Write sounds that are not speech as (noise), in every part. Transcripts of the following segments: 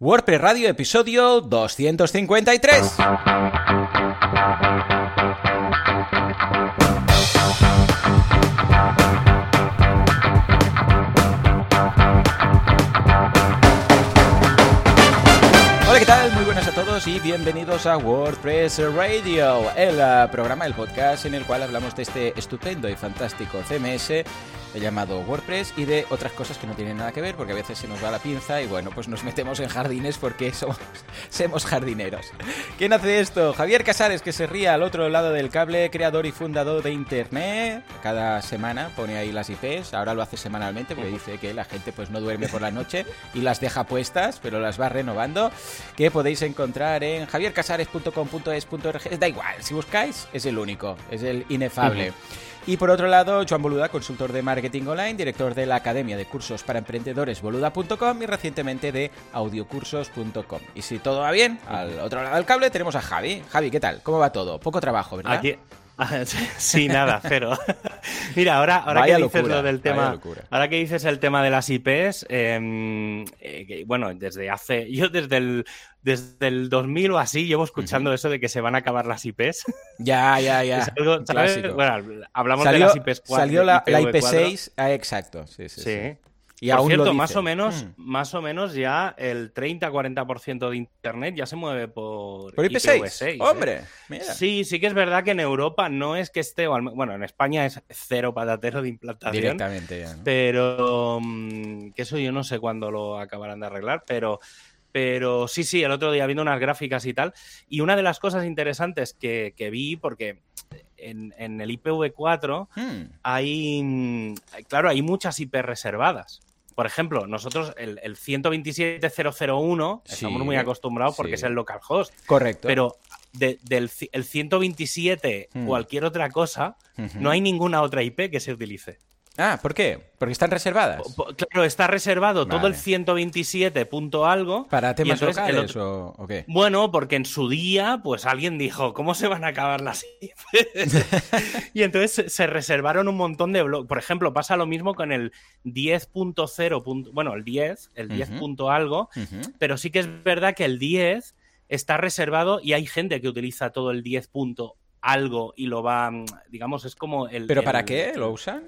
WordPress Radio, episodio 253. Hola, ¿qué tal? Muy buenas a todos y bienvenidos a WordPress Radio, el uh, programa, el podcast en el cual hablamos de este estupendo y fantástico CMS llamado WordPress y de otras cosas que no tienen nada que ver porque a veces se nos va la pinza y bueno, pues nos metemos en jardines porque (laughs) somos, jardineros. ¿Quién hace esto? Javier Casares, que se ría al otro lado del cable, creador y fundador de Internet. Cada semana pone ahí las IPs, ahora lo hace semanalmente porque dice que la gente pues no duerme por la noche y las deja puestas, pero las va renovando, que podéis encontrar en javiercasares.com.es.org. Da igual, si buscáis es el único, es el inefable. Y por otro lado, Joan Boluda, consultor de marketing online, director de la Academia de Cursos para Emprendedores boluda.com y recientemente de audiocursos.com. Y si todo va bien, al otro lado del cable tenemos a Javi. Javi, ¿qué tal? ¿Cómo va todo? Poco trabajo, ¿verdad? Aquí... (laughs) Sí, nada, cero. (laughs) Mira, ahora, ahora que dices lo del tema, ahora que dices el tema de las IPs, em, eh, bueno, desde hace, (laughs) yo desde el, desde el 2000 o así llevo escuchando eso de que se van a acabar las IPs. Ya, ya, ya. Bueno, hablamos de las IPs 4. Salió la, IP6, ah, exacto, sí, sí. sí. Y Por cierto, más o menos, mm. más o menos ya el 30-40% de internet ya se mueve por, ¿Por IP6. ¿eh? Hombre, Sí, sí que es verdad que en Europa no es que esté, bueno, en España es cero patatero de implantación. Directamente ya. Pero mm, que eso yo no sé cuándo lo acabarán de arreglar, pero pero sí, sí, el otro día viendo unas gráficas y tal. Y una de las cosas interesantes que, vi, porque en, el IPv4 hmm. hay, mm, claro, hay muchas IP reservadas. Por ejemplo, nosotros el, el 127.001 estamos muy acostumbrados porque es el localhost. Correcto. Pero del el 127, hmm. cualquier otra cosa, no hay ninguna otra IP que se utilice. Ah, ¿por qué? Porque están reservadas. Claro, está reservado todo el 127 punto algo. ¿Para temas locales o, qué? Bueno, porque en su día, pues alguien dijo, ¿cómo se van a acabar las (laughs) y entonces se reservaron un montón de bloques. Por ejemplo, pasa lo mismo con el 10.0. Bueno, el 10, el 10 punto algo. Pero sí que es verdad que el 10 está reservado y hay gente que utiliza todo el 10 punto algo y lo va, digamos, es como el... ¿Pero para qué lo usan?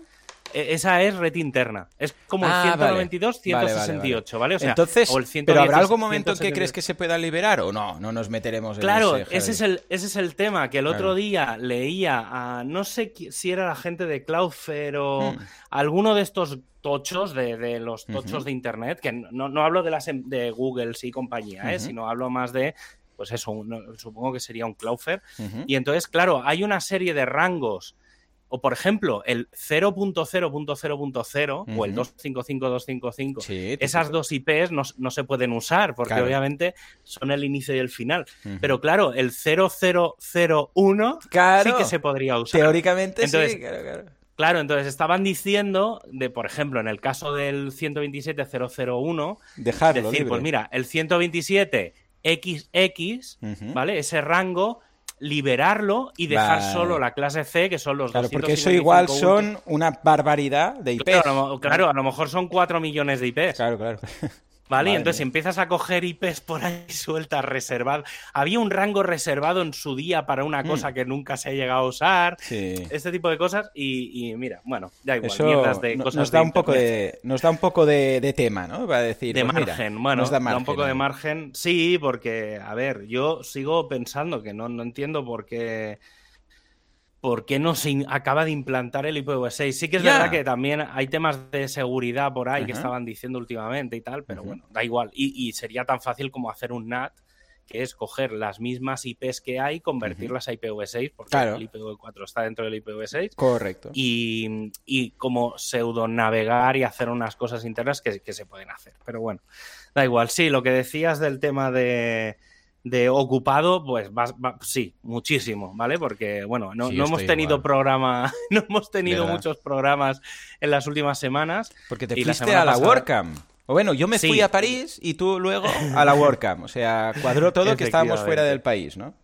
E, esa es red interna. Es como el 192, 168, vale, O sea, Entonces, ¿pero habrá algún momento en que crees que se pueda liberar o no? No nos meteremos en Claro, ese, ese, es el, ese es el tema, que el otro día leía a, no sé si era la gente de Cloudflare o hmm. alguno de estos tochos, de, los tochos de Internet, que no, no, hablo de las em, de Google y compañía, ¿eh? sino hablo más de pues eso, supongo que sería un Cloudflare. Y entonces, claro, hay una serie de rangos o por ejemplo, el 0.0.0.0 o el 255.255, esas dos IPs no, se pueden usar porque obviamente son el inicio y el final. Pero claro, el 0001 sí que se podría usar. Teóricamente sí, claro, claro. Claro, entonces estaban diciendo, de por ejemplo, en el caso del 127.001, dejarlo decir, pues mira, el 127XX, ¿vale? Ese rango liberarlo y dejar solo la clase C, que son los Claro, porque eso igual son una barbaridad de IPs. Claro, claro, a lo mejor son 4 millones de IPs. Claro, claro. ¿Vale? entonces empiezas a coger IPs por ahí (laughs) sueltas, reservadas. Había un rango reservado en su día para una cosa mm. que nunca se ha llegado a usar. Este tipo de cosas. Y, mira, bueno, da igual. Eso de cosas nos, da un poco de, nos da un poco de, tema, ¿no? Va a decir. De pues margen. bueno, nos da, un poco de margen. Sí, porque, a ver, yo sigo pensando que no, no entiendo por qué ¿por qué no se acaba de implantar el IPv6? Sí que es verdad que también hay temas de seguridad por ahí que estaban diciendo últimamente y tal, pero bueno, da igual. Y, sería tan fácil como hacer un NAT, que es coger las mismas IPs que hay, convertirlas a IPv6, porque el IPv4 está dentro del IPv6. Correcto. Y, y como pseudo navegar y hacer unas cosas internas que se pueden hacer. Pero bueno, da igual. Sí, lo que decías del tema de de ocupado, pues sí, muchísimo, ¿vale? Porque, bueno, no, hemos tenido programa, (laughs) no hemos tenido muchos programas en las últimas semanas. Porque te fuiste a la WordCamp. O bueno, yo me fui a París y tú luego a la WordCamp. O sea, cuadró todo que (laughs) estábamos fuera del país, ¿no?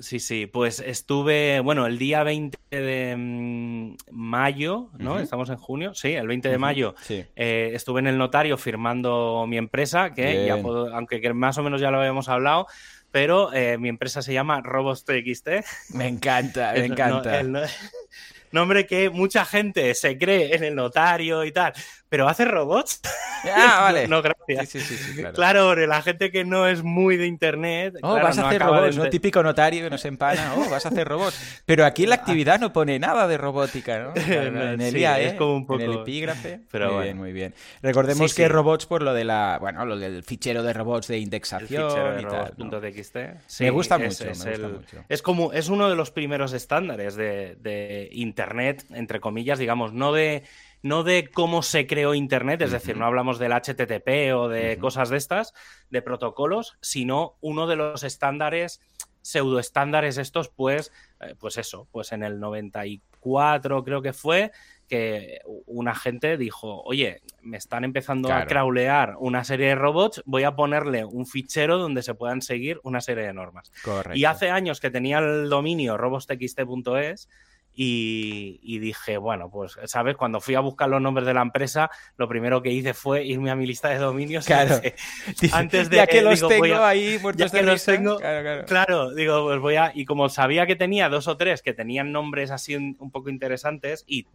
Sí, sí, pues estuve, bueno, el día 20 de mm, mayo, ¿no? Estamos en junio, sí, el 20 de mayo eh, estuve en el notario firmando mi empresa, que ya puedo, aunque más o menos ya lo habíamos hablado, pero eh, mi empresa se llama RobotsTXT. (laughs) Me encanta, me encanta. (laughs) nombre que mucha gente se cree en el notario y tal, pero hace robots. (laughs) Ah, vale. no, gracias. Sí, sí, sí, claro. claro, la gente que no es muy de internet. Oh, vas a hacer robots, ¿no? Típico notario que nos empana. (laughs) Oh, vas a hacer robots. Pero aquí en la actividad no pone nada de robótica, ¿no? (laughs) En el IAE, es como un poco... en el epígrafe. Pero muy bien, muy bien. Recordemos que robots por lo de la, bueno, lo del fichero de robots de indexación el y tal. ¿no? .txt. me gusta mucho, es, me gusta mucho. Es como, es uno de los primeros estándares de, de internet, entre comillas, digamos, no de no de cómo se creó Internet, es decir, no hablamos del HTTP o de cosas de estas, de protocolos, sino uno de los estándares, pseudoestándares estos, pues, eh, pues eso, pues en el 94 creo que fue, que una gente dijo, oye, me están empezando a crawlear una serie de robots, voy a ponerle un fichero donde se puedan seguir una serie de normas. Y hace años que tenía el dominio robostxt.es, y, dije, bueno, pues, ¿sabes? Cuando fui a buscar los nombres de la empresa, lo primero que hice fue irme a mi lista de dominios. Claro. (laughs) (laughs) antes de ya que los tengo ahí muertos ya que los tengo, claro, digo, pues voy a. Y como sabía que tenía dos o tres que tenían nombres así un poco interesantes y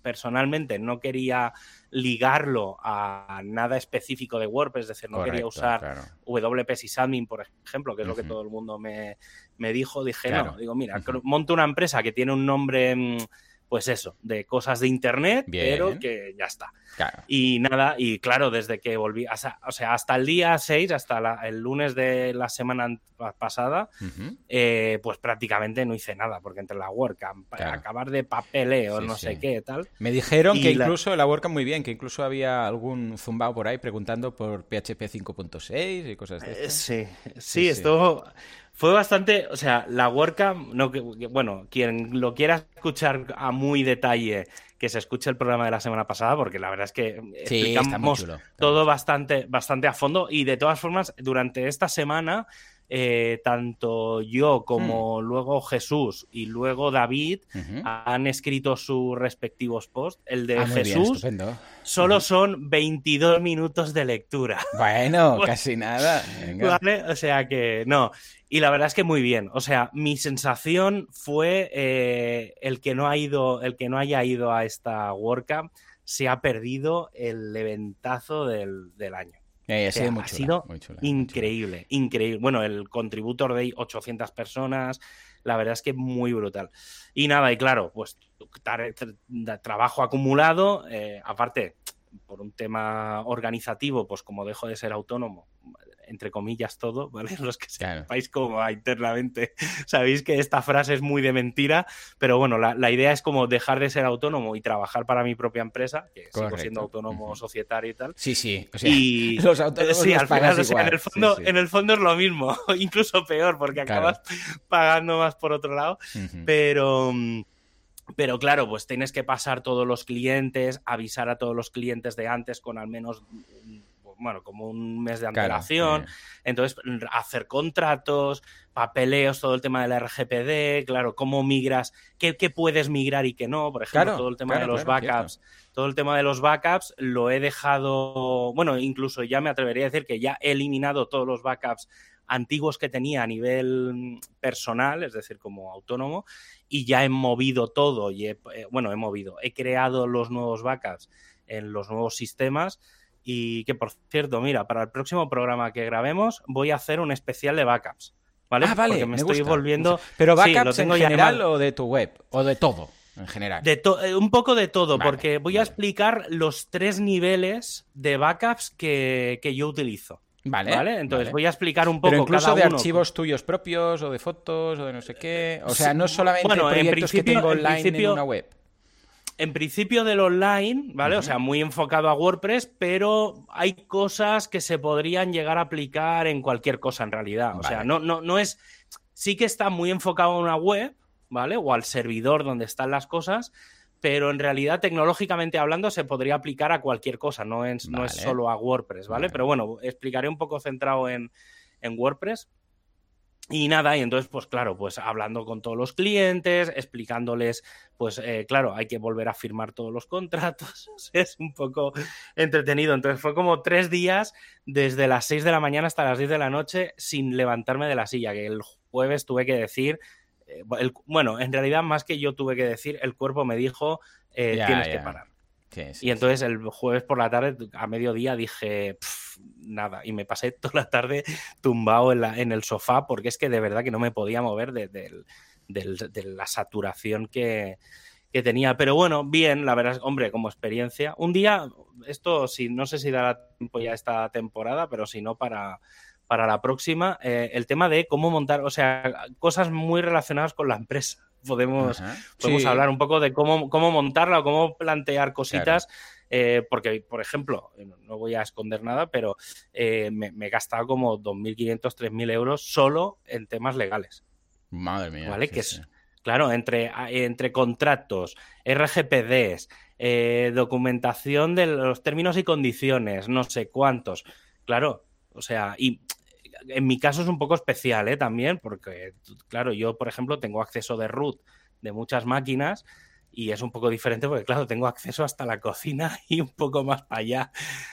personalmente no quería ligarlo a nada específico de WordPress, es decir, no quería usar WP Sysadmin, por ejemplo, que es lo que todo el mundo me, dijo, dije, no, digo, mira, monto una empresa que tiene un nombre mm, pues eso, de cosas de internet, pero que ya está. Y nada, y claro, desde que volví, o sea, hasta el día 6, hasta el lunes de la semana pasada, eh, pues prácticamente no hice nada, porque entre la WordCamp, acabar de papeleo, no sé qué, tal. Me dijeron que incluso la WordCamp muy bien, que incluso había algún zumbao por ahí preguntando por PHP 5.6 y cosas de eh, sí, sí, esto fue bastante, o sea, la WordCamp, no, bueno, quien lo quiera escuchar a muy detalle, que se escuche el programa de la semana pasada, porque la verdad es que explicamos todo bastante, bastante a fondo y de todas formas, durante esta semana eh, tanto yo como hmm. luego Jesús y luego David han escrito sus respectivos posts. El de ah, Jesús solo son 22 minutos de lectura. (laughs) (laughs) Bueno, casi nada. O sea que no. Y la verdad es que muy bien. O sea, mi sensación fue eh, el que no ha ido, el que no haya ido a esta WordCamp se ha perdido el eventazo del año ha sido increíble, increíble. Bueno, el contributor de 800 personas, la verdad es que muy brutal. Y nada, y claro, pues trabajo acumulado, eh, aparte, por un tema organizativo, pues como dejo de ser autónomo, entre comillas todo, (laughs) ¿vale? Los que sepáis como internamente (laughs) sabéis que esta frase es muy de mentira, pero bueno, la, idea es como dejar de ser autónomo y trabajar para mi propia empresa, que sigo siendo autónomo societario y tal. Sí, sí, y (laughs) los autónomos sí, al final, en, el fondo, en el fondo es lo mismo, incluso peor, porque acabas pagando más por otro lado, pero... Pero claro, pues tienes que pasar todos los clientes, avisar a todos los clientes de antes con al menos bueno, como un mes de antelación. Entonces, hacer contratos, papeleos, todo el tema del RGPD, claro, cómo migras, qué, puedes migrar y qué no, por ejemplo, todo el tema de los backups. Todo el tema de los backups lo he dejado, bueno, incluso ya me atrevería a decir que ya he eliminado todos los backups antiguos que tenía a nivel personal, es decir, como autónomo, y ya he movido todo y he, eh, bueno, he movido, he creado los nuevos backups en los nuevos sistemas y que, por cierto, mira, para el próximo programa que grabemos voy a hacer un especial de backups. ¿Vale? Ah, vale, Porque me, estoy volviendo. Pero backups en general o de tu web, o de todo en general. De eh, un poco de todo, porque voy a explicar los tres niveles de backups que, yo utilizo. Vale. ¿Vale? Entonces voy a explicar un poco. Pero incluso de archivos tuyos propios, o de fotos, o de no sé qué. O sea, no solamente bueno, proyectos que tengo online en una web en principio del online, ¿vale? O sea, muy enfocado a WordPress, pero hay cosas que se podrían llegar a aplicar en cualquier cosa en realidad. O sea, no, no, no es. Sí que está muy enfocado a una web, ¿vale? O al servidor donde están las cosas, pero en realidad, tecnológicamente hablando, se podría aplicar a cualquier cosa, no es, no es solo a WordPress, ¿vale? Pero bueno, explicaré un poco centrado en, en WordPress. Y nada, y entonces, pues claro, pues hablando con todos los clientes, explicándoles, pues eh, claro, hay que volver a firmar todos los contratos, (laughs) es un poco entretenido. Entonces fue como tres días desde las 6 de la mañana hasta las 10 de la noche sin levantarme de la silla, que el jueves tuve que decir, eh, bueno, en realidad más que yo tuve que decir, el cuerpo me dijo, eh, tienes que parar y entonces el jueves por la tarde, a mediodía, dije nada. Y me pasé toda la tarde tumbado en, el sofá porque es que de verdad que no me podía mover de, la saturación que, tenía. Pero bueno, bien, la verdad, hombre, como experiencia. Un día, esto si no sé si dará tiempo ya esta temporada, pero si no para, para la próxima, eh, el tema de cómo montar, o sea, cosas muy relacionadas con la empresa podemos, podemos hablar un poco de cómo, cómo montarla o cómo plantear cositas. Eh, porque, por ejemplo, eh, no voy a esconder nada, pero eh, me, he gastado como 2.500, 3.000 euros solo en temas legales. Madre mía. ¿Vale? que es, claro, entre, entre contratos, RGPDs, documentación de los términos y condiciones, no sé cuántos. Claro, o sea, y en mi caso es un poco especial ¿eh? también, porque, claro, yo, por ejemplo, tengo acceso de root de muchas máquinas y es un poco diferente porque, claro, tengo acceso hasta la cocina (laughs) y un poco más para allá,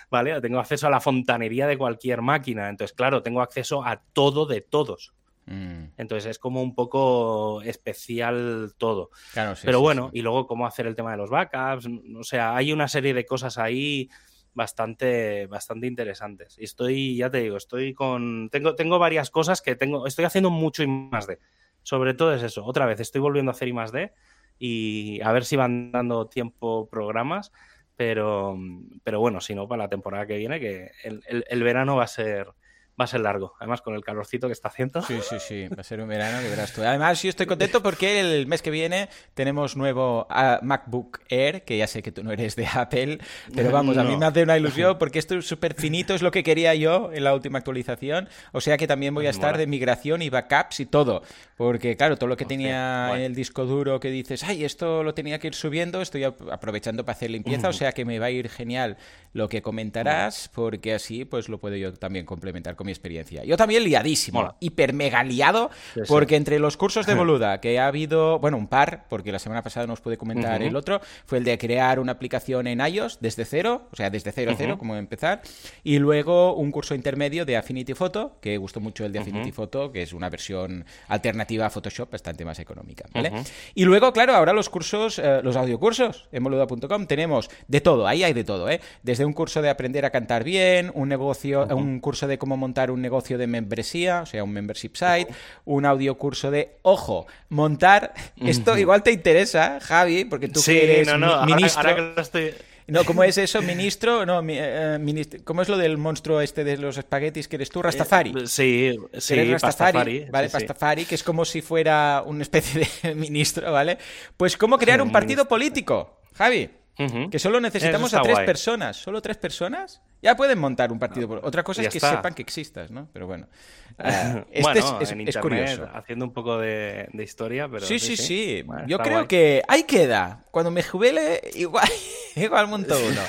¿vale? Tengo acceso a la fontanería de cualquier máquina, entonces, claro, tengo acceso a todo de todos. Mm. Entonces es como un poco especial todo. Claro, sí, Pero bueno, y luego cómo hacer el tema de los backups, o sea, hay una serie de cosas ahí bastante, bastante interesantes. Y estoy, ya te digo, estoy con. Tengo, tengo varias cosas que tengo. Estoy haciendo mucho y más de. Sobre todo es eso. Otra vez, estoy volviendo a hacer y más de. Y a ver si van dando tiempo programas. Pero, pero bueno, si no, para la temporada que viene, que el verano va a ser va a ser largo, además con el calorcito que está haciendo. Sí, sí, sí, va a ser un verano que verás tú. Además, yo estoy contento porque el mes que viene tenemos nuevo ah, MacBook Air, que ya sé que tú no eres de Apple, pero vamos, a mí me hace una ilusión (laughs) porque esto es súper finito, es lo que quería yo en la última actualización, o sea que también voy a estar de migración y backups y todo, porque claro, todo lo que tenía en el disco duro que dices, ay, esto lo tenía que ir subiendo, estoy aprovechando para hacer limpieza, o sea que me va a ir genial lo que comentarás, porque así pues lo puedo yo también complementar con experiencia. Yo también liadísimo, hiper mega liado, porque entre los cursos de (laughs) Boluda, que ha habido, bueno, un par, porque la semana pasada nos pude comentar el otro, fue el de crear una aplicación en iOS desde cero, o sea, desde cero a cero, como empezar, y luego un curso intermedio de Affinity Photo, que gustó mucho el de Affinity Photo, que es una versión alternativa a Photoshop, bastante más económica, ¿vale? Y luego, claro, ahora los cursos, eh, los audiocursos en boluda.com tenemos de todo, ahí hay de todo, ¿eh? Desde un curso de aprender a cantar bien, un negocio, un curso de cómo montar un negocio de membresía, o sea, un membership site, un audio curso de, ojo, montar, esto igual te interesa, Javi, porque tú eres ministro. No, ¿cómo es eso? ¿Ministro? No, eh, ministro. ¿cómo es lo del monstruo este de los espaguetis que eres tú? Rastafari. Eh, sí, sí, Rastafari, ¿vale? Pastafari, que es como si fuera una especie de (laughs) ministro, ¿vale? Pues ¿cómo crear un partido político, Javi? Que solo necesitamos a tres personas. ¿Solo tres personas? Ya pueden montar un partido. Ah, Otra cosa es que sepan que existas, ¿no? Pero bueno. Uh, (laughs) este es, curioso. Haciendo un poco de, historia, pero. Sí, sí, sí. Yo creo que ahí queda. Cuando me jubile, igual, (laughs) igual monto uno.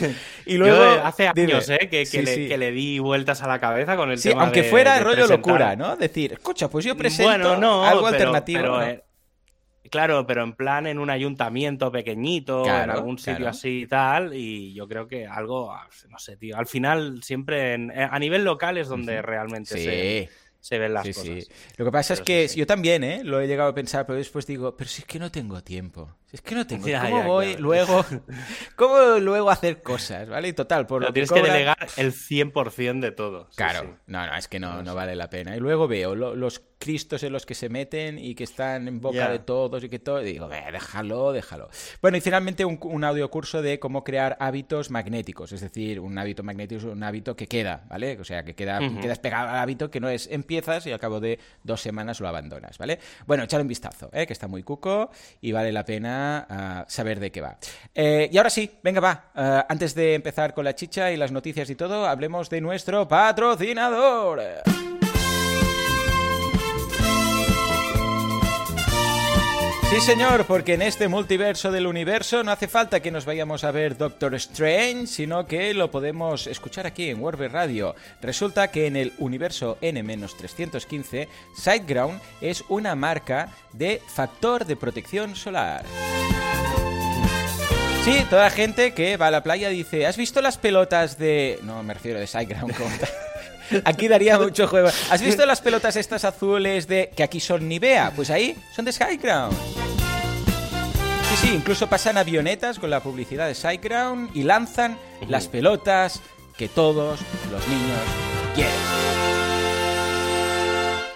Y (laughs) luego. hace años, ¿eh? Que, le, di vueltas a la cabeza con el tema. Aunque fuera rollo locura, ¿no? Decir, escucha, pues yo presento algo alternativo. Eh, Claro, pero en plan en un ayuntamiento pequeñito, en algún sitio así y tal, y yo creo que algo, no sé, tío, al final siempre eh, a nivel local es donde realmente se, se ven las cosas. Lo que pasa es que yo también, ¿eh? Lo he llegado a pensar, pero después digo, pero si es que no tengo tiempo. Es que no tengo. (laughs) ¿Cómo voy luego? (laughs) (laughs) ¿Cómo luego hacer cosas? ¿Vale? Y total, por lo tienes que delegar el 100% de todo. claro. No, no, es que no, no vale la pena. Y luego veo los cristos en los que se meten y que están en boca de todos y que todo. Y digo, déjalo, déjalo. Bueno, y finalmente un, un audio curso de cómo crear hábitos magnéticos. Es decir, un hábito magnético es un hábito que queda, ¿vale? O sea, que queda, quedas pegado al hábito que no es empiezas y al cabo de dos semanas lo abandonas, ¿vale? Bueno, echar un vistazo, ¿eh? que está muy cuco y vale la pena saber de qué va. Eh, y ahora sí, venga, va. Ah, antes de empezar con la chicha y las noticias y todo, hablemos de nuestro patrocinador. Sí, señor, porque en este multiverso del universo no hace falta que nos vayamos a ver Doctor Strange, sino que lo podemos escuchar aquí en Warber Radio. Resulta que en el universo N-315, SiteGround es una marca de factor de protección solar. Sí, toda gente que va a la playa dice, ¿has visto las pelotas de... No, me refiero de SiteGround. Aquí daría (laughs) mucho juego. ¿Has visto las pelotas estas azules de que aquí son Nivea? Pues ahí son de Skyground. Sí, sí, incluso pasan avionetas con la publicidad de Skyground y lanzan las pelotas que todos los niños quieren.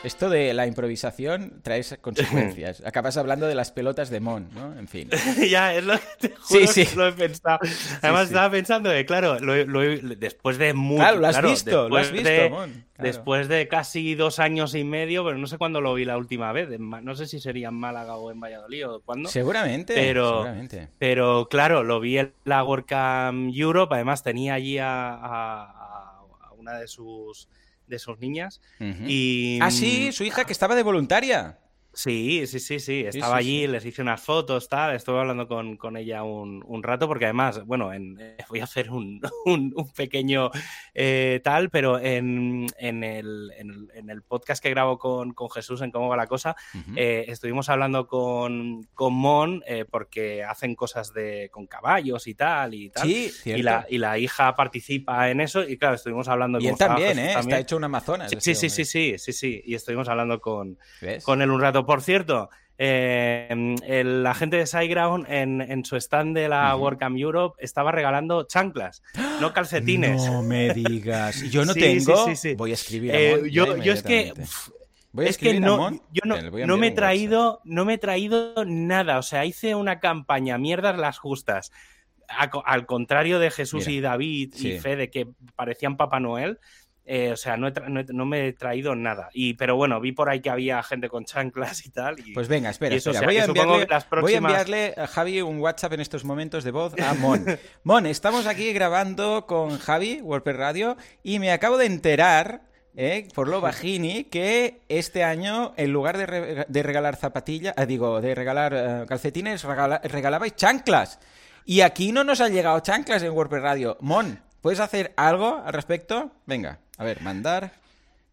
Esto de la improvisación trae consecuencias. (laughs) Acabas hablando de las pelotas de Mon, ¿no? En fin. (laughs) ya, es lo que te juro sí, sí. lo he pensado. Además, estaba pensando que, claro, después de mucho. Claro, lo has visto, lo has visto, Mon. Después de casi dos años y medio, pero no sé cuándo lo vi la última vez. No sé si sería en Málaga o en Valladolid o cuándo. Seguramente. Pero, seguramente. pero claro, lo vi en la WordCamp Europe. Además, tenía allí a una de sus de sus niñas. y... Ah, sí, su hija que estaba de voluntaria. Sí, sí, sí, sí. Estaba allí, les hice unas fotos, tal. Estuve hablando con, ella un, rato, porque además, bueno, eh, (laughs) voy a hacer un, pequeño eh, tal, pero en, el, podcast que grabo con, Jesús en Cómo va la cosa, eh, estuvimos hablando con, Mon, porque hacen cosas de con caballos y tal, y tal. Sí, y la, y la hija participa en eso, y claro, estuvimos hablando y él también, ¿eh? Está hecho un Amazonas. Sí, sí, sí, sí, sí, sí, Y estuvimos hablando con, con él un rato por cierto, eh, el agente de SiteGround en, su stand de la WordCamp Europe estaba regalando chanclas, no calcetines. No me (laughs) digas. Yo no tengo. Voy a escribir. Eh, yo, es que. es que no, yo no, me he traído, no me he traído nada. O sea, hice una campaña, mierdas las justas. al contrario de Jesús y David y Fede, que parecían Papá Noel, eh, o sea, no, no, me he traído nada. Y, pero bueno, vi por ahí que había gente con chanclas y tal. pues venga, espera, voy, a enviarle, voy, a enviarle, a Javi un WhatsApp en estos momentos de voz a Mon. (laughs) Mon, estamos aquí grabando con Javi, WordPress Radio, y me acabo de enterar, eh, por lo bajini, que este año, en lugar de, regalar zapatillas, eh, digo, de regalar calcetines, regalabais chanclas. Y aquí no nos han llegado chanclas en WordPress Radio. Mon, ¿puedes hacer algo al respecto? Venga. A ver, mandar.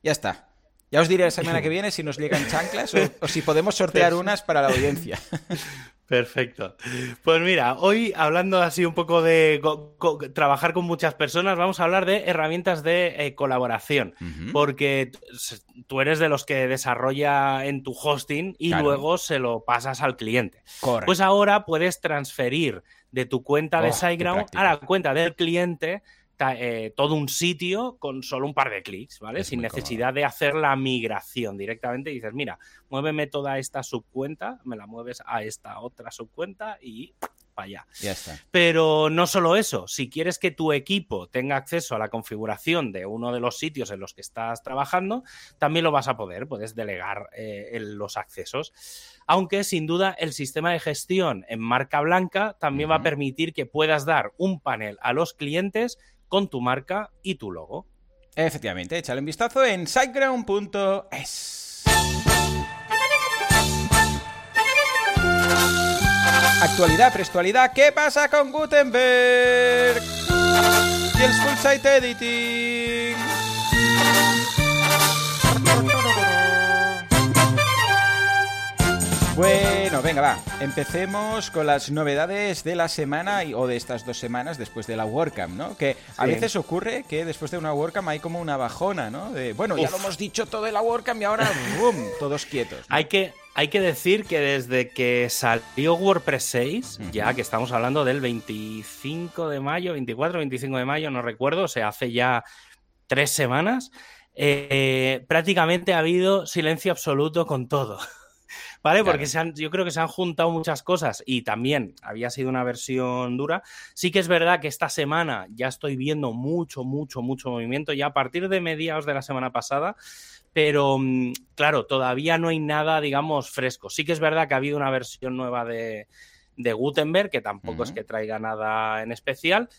Ya está. Ya os diré la semana que viene si nos llegan chanclas o, si podemos sortear unas para la audiencia. (laughs) Perfecto. Pues mira, hoy hablando así un poco de trabajar con muchas personas, vamos a hablar de herramientas de eh, colaboración, porque tú eres de los que desarrolla en tu hosting y luego se lo pasas al cliente. Pues ahora puedes transferir de tu cuenta de oh, SiteGround a la cuenta del cliente eh, todo un sitio con solo un par de clics, ¿vale? Sin necesidad de hacer la migración directamente. Dices, mira, muéveme toda esta subcuenta, me la mueves a esta otra subcuenta y para allá. Ya está. Pero no solo eso, si quieres que tu equipo tenga acceso a la configuración de uno de los sitios en los que estás trabajando, también lo vas a poder, puedes delegar eh, los accesos. Aunque sin duda el sistema de gestión en marca blanca también va a permitir que puedas dar un panel a los clientes con tu marca y tu logo. Efectivamente, échale un vistazo en siteground.es. Actualidad, prestualidad, ¿qué pasa con Gutenberg? Y el Full Site Editing. Bueno, venga, va. Empecemos con las novedades de la semana o de estas dos semanas después de la WordCamp, ¿no? Que a veces ocurre que después de una WordCamp hay como una bajona, ¿no? De, bueno, ya lo hemos dicho todo de la WordCamp y ahora, (laughs) ¡boom! Todos quietos. Hay que, hay que decir que desde que salió WordPress 6, ya que estamos hablando del 25 de mayo, 24, 25 de mayo, no recuerdo, o sea, hace ya tres semanas, eh, prácticamente ha habido silencio absoluto con todo. ¿Vale? Porque yo creo que se han juntado muchas cosas y también había sido una versión dura. Sí que es verdad que esta semana ya estoy viendo mucho, mucho, mucho movimiento, ya a partir de mediados de la semana pasada, pero mm, claro, todavía no hay nada, digamos, fresco. Sí que es verdad que ha habido una versión nueva de, Gutenberg, que tampoco es que traiga nada en especial.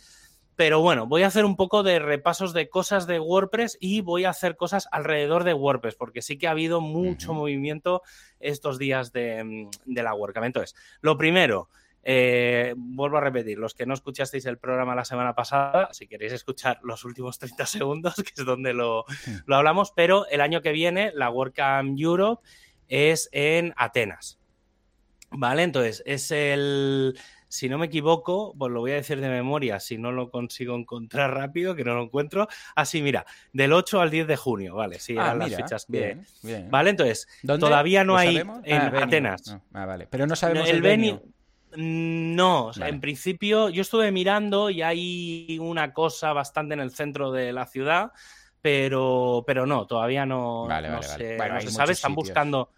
Pero bueno, voy a hacer un poco de repasos de cosas de WordPress y voy a hacer cosas alrededor de WordPress, porque sí que ha habido mucho movimiento estos días de, mm, de la WordCamp. Entonces, lo primero, eh, vuelvo a repetir, los que no escuchasteis el programa la semana pasada, si queréis escuchar los últimos 30 segundos, que es donde lo, lo hablamos, pero el año que viene la WordCamp Europe es en Atenas. ¿Vale? Entonces, es el, si no me equivoco, pues lo voy a decir de memoria, si no lo consigo encontrar (laughs) rápido, que no lo encuentro. Así, mira, del 8 al 10 de junio, ¿vale? Sí, ah, eran las fechas Bien, Vale, entonces, todavía no hay en ah, Atenas. Ah, vale, pero no sabemos el, el mm, No, o sea, en principio yo estuve mirando y hay una cosa bastante en el centro de la ciudad, pero, pero no, todavía no, vale, no, se, no se sabe. Están buscando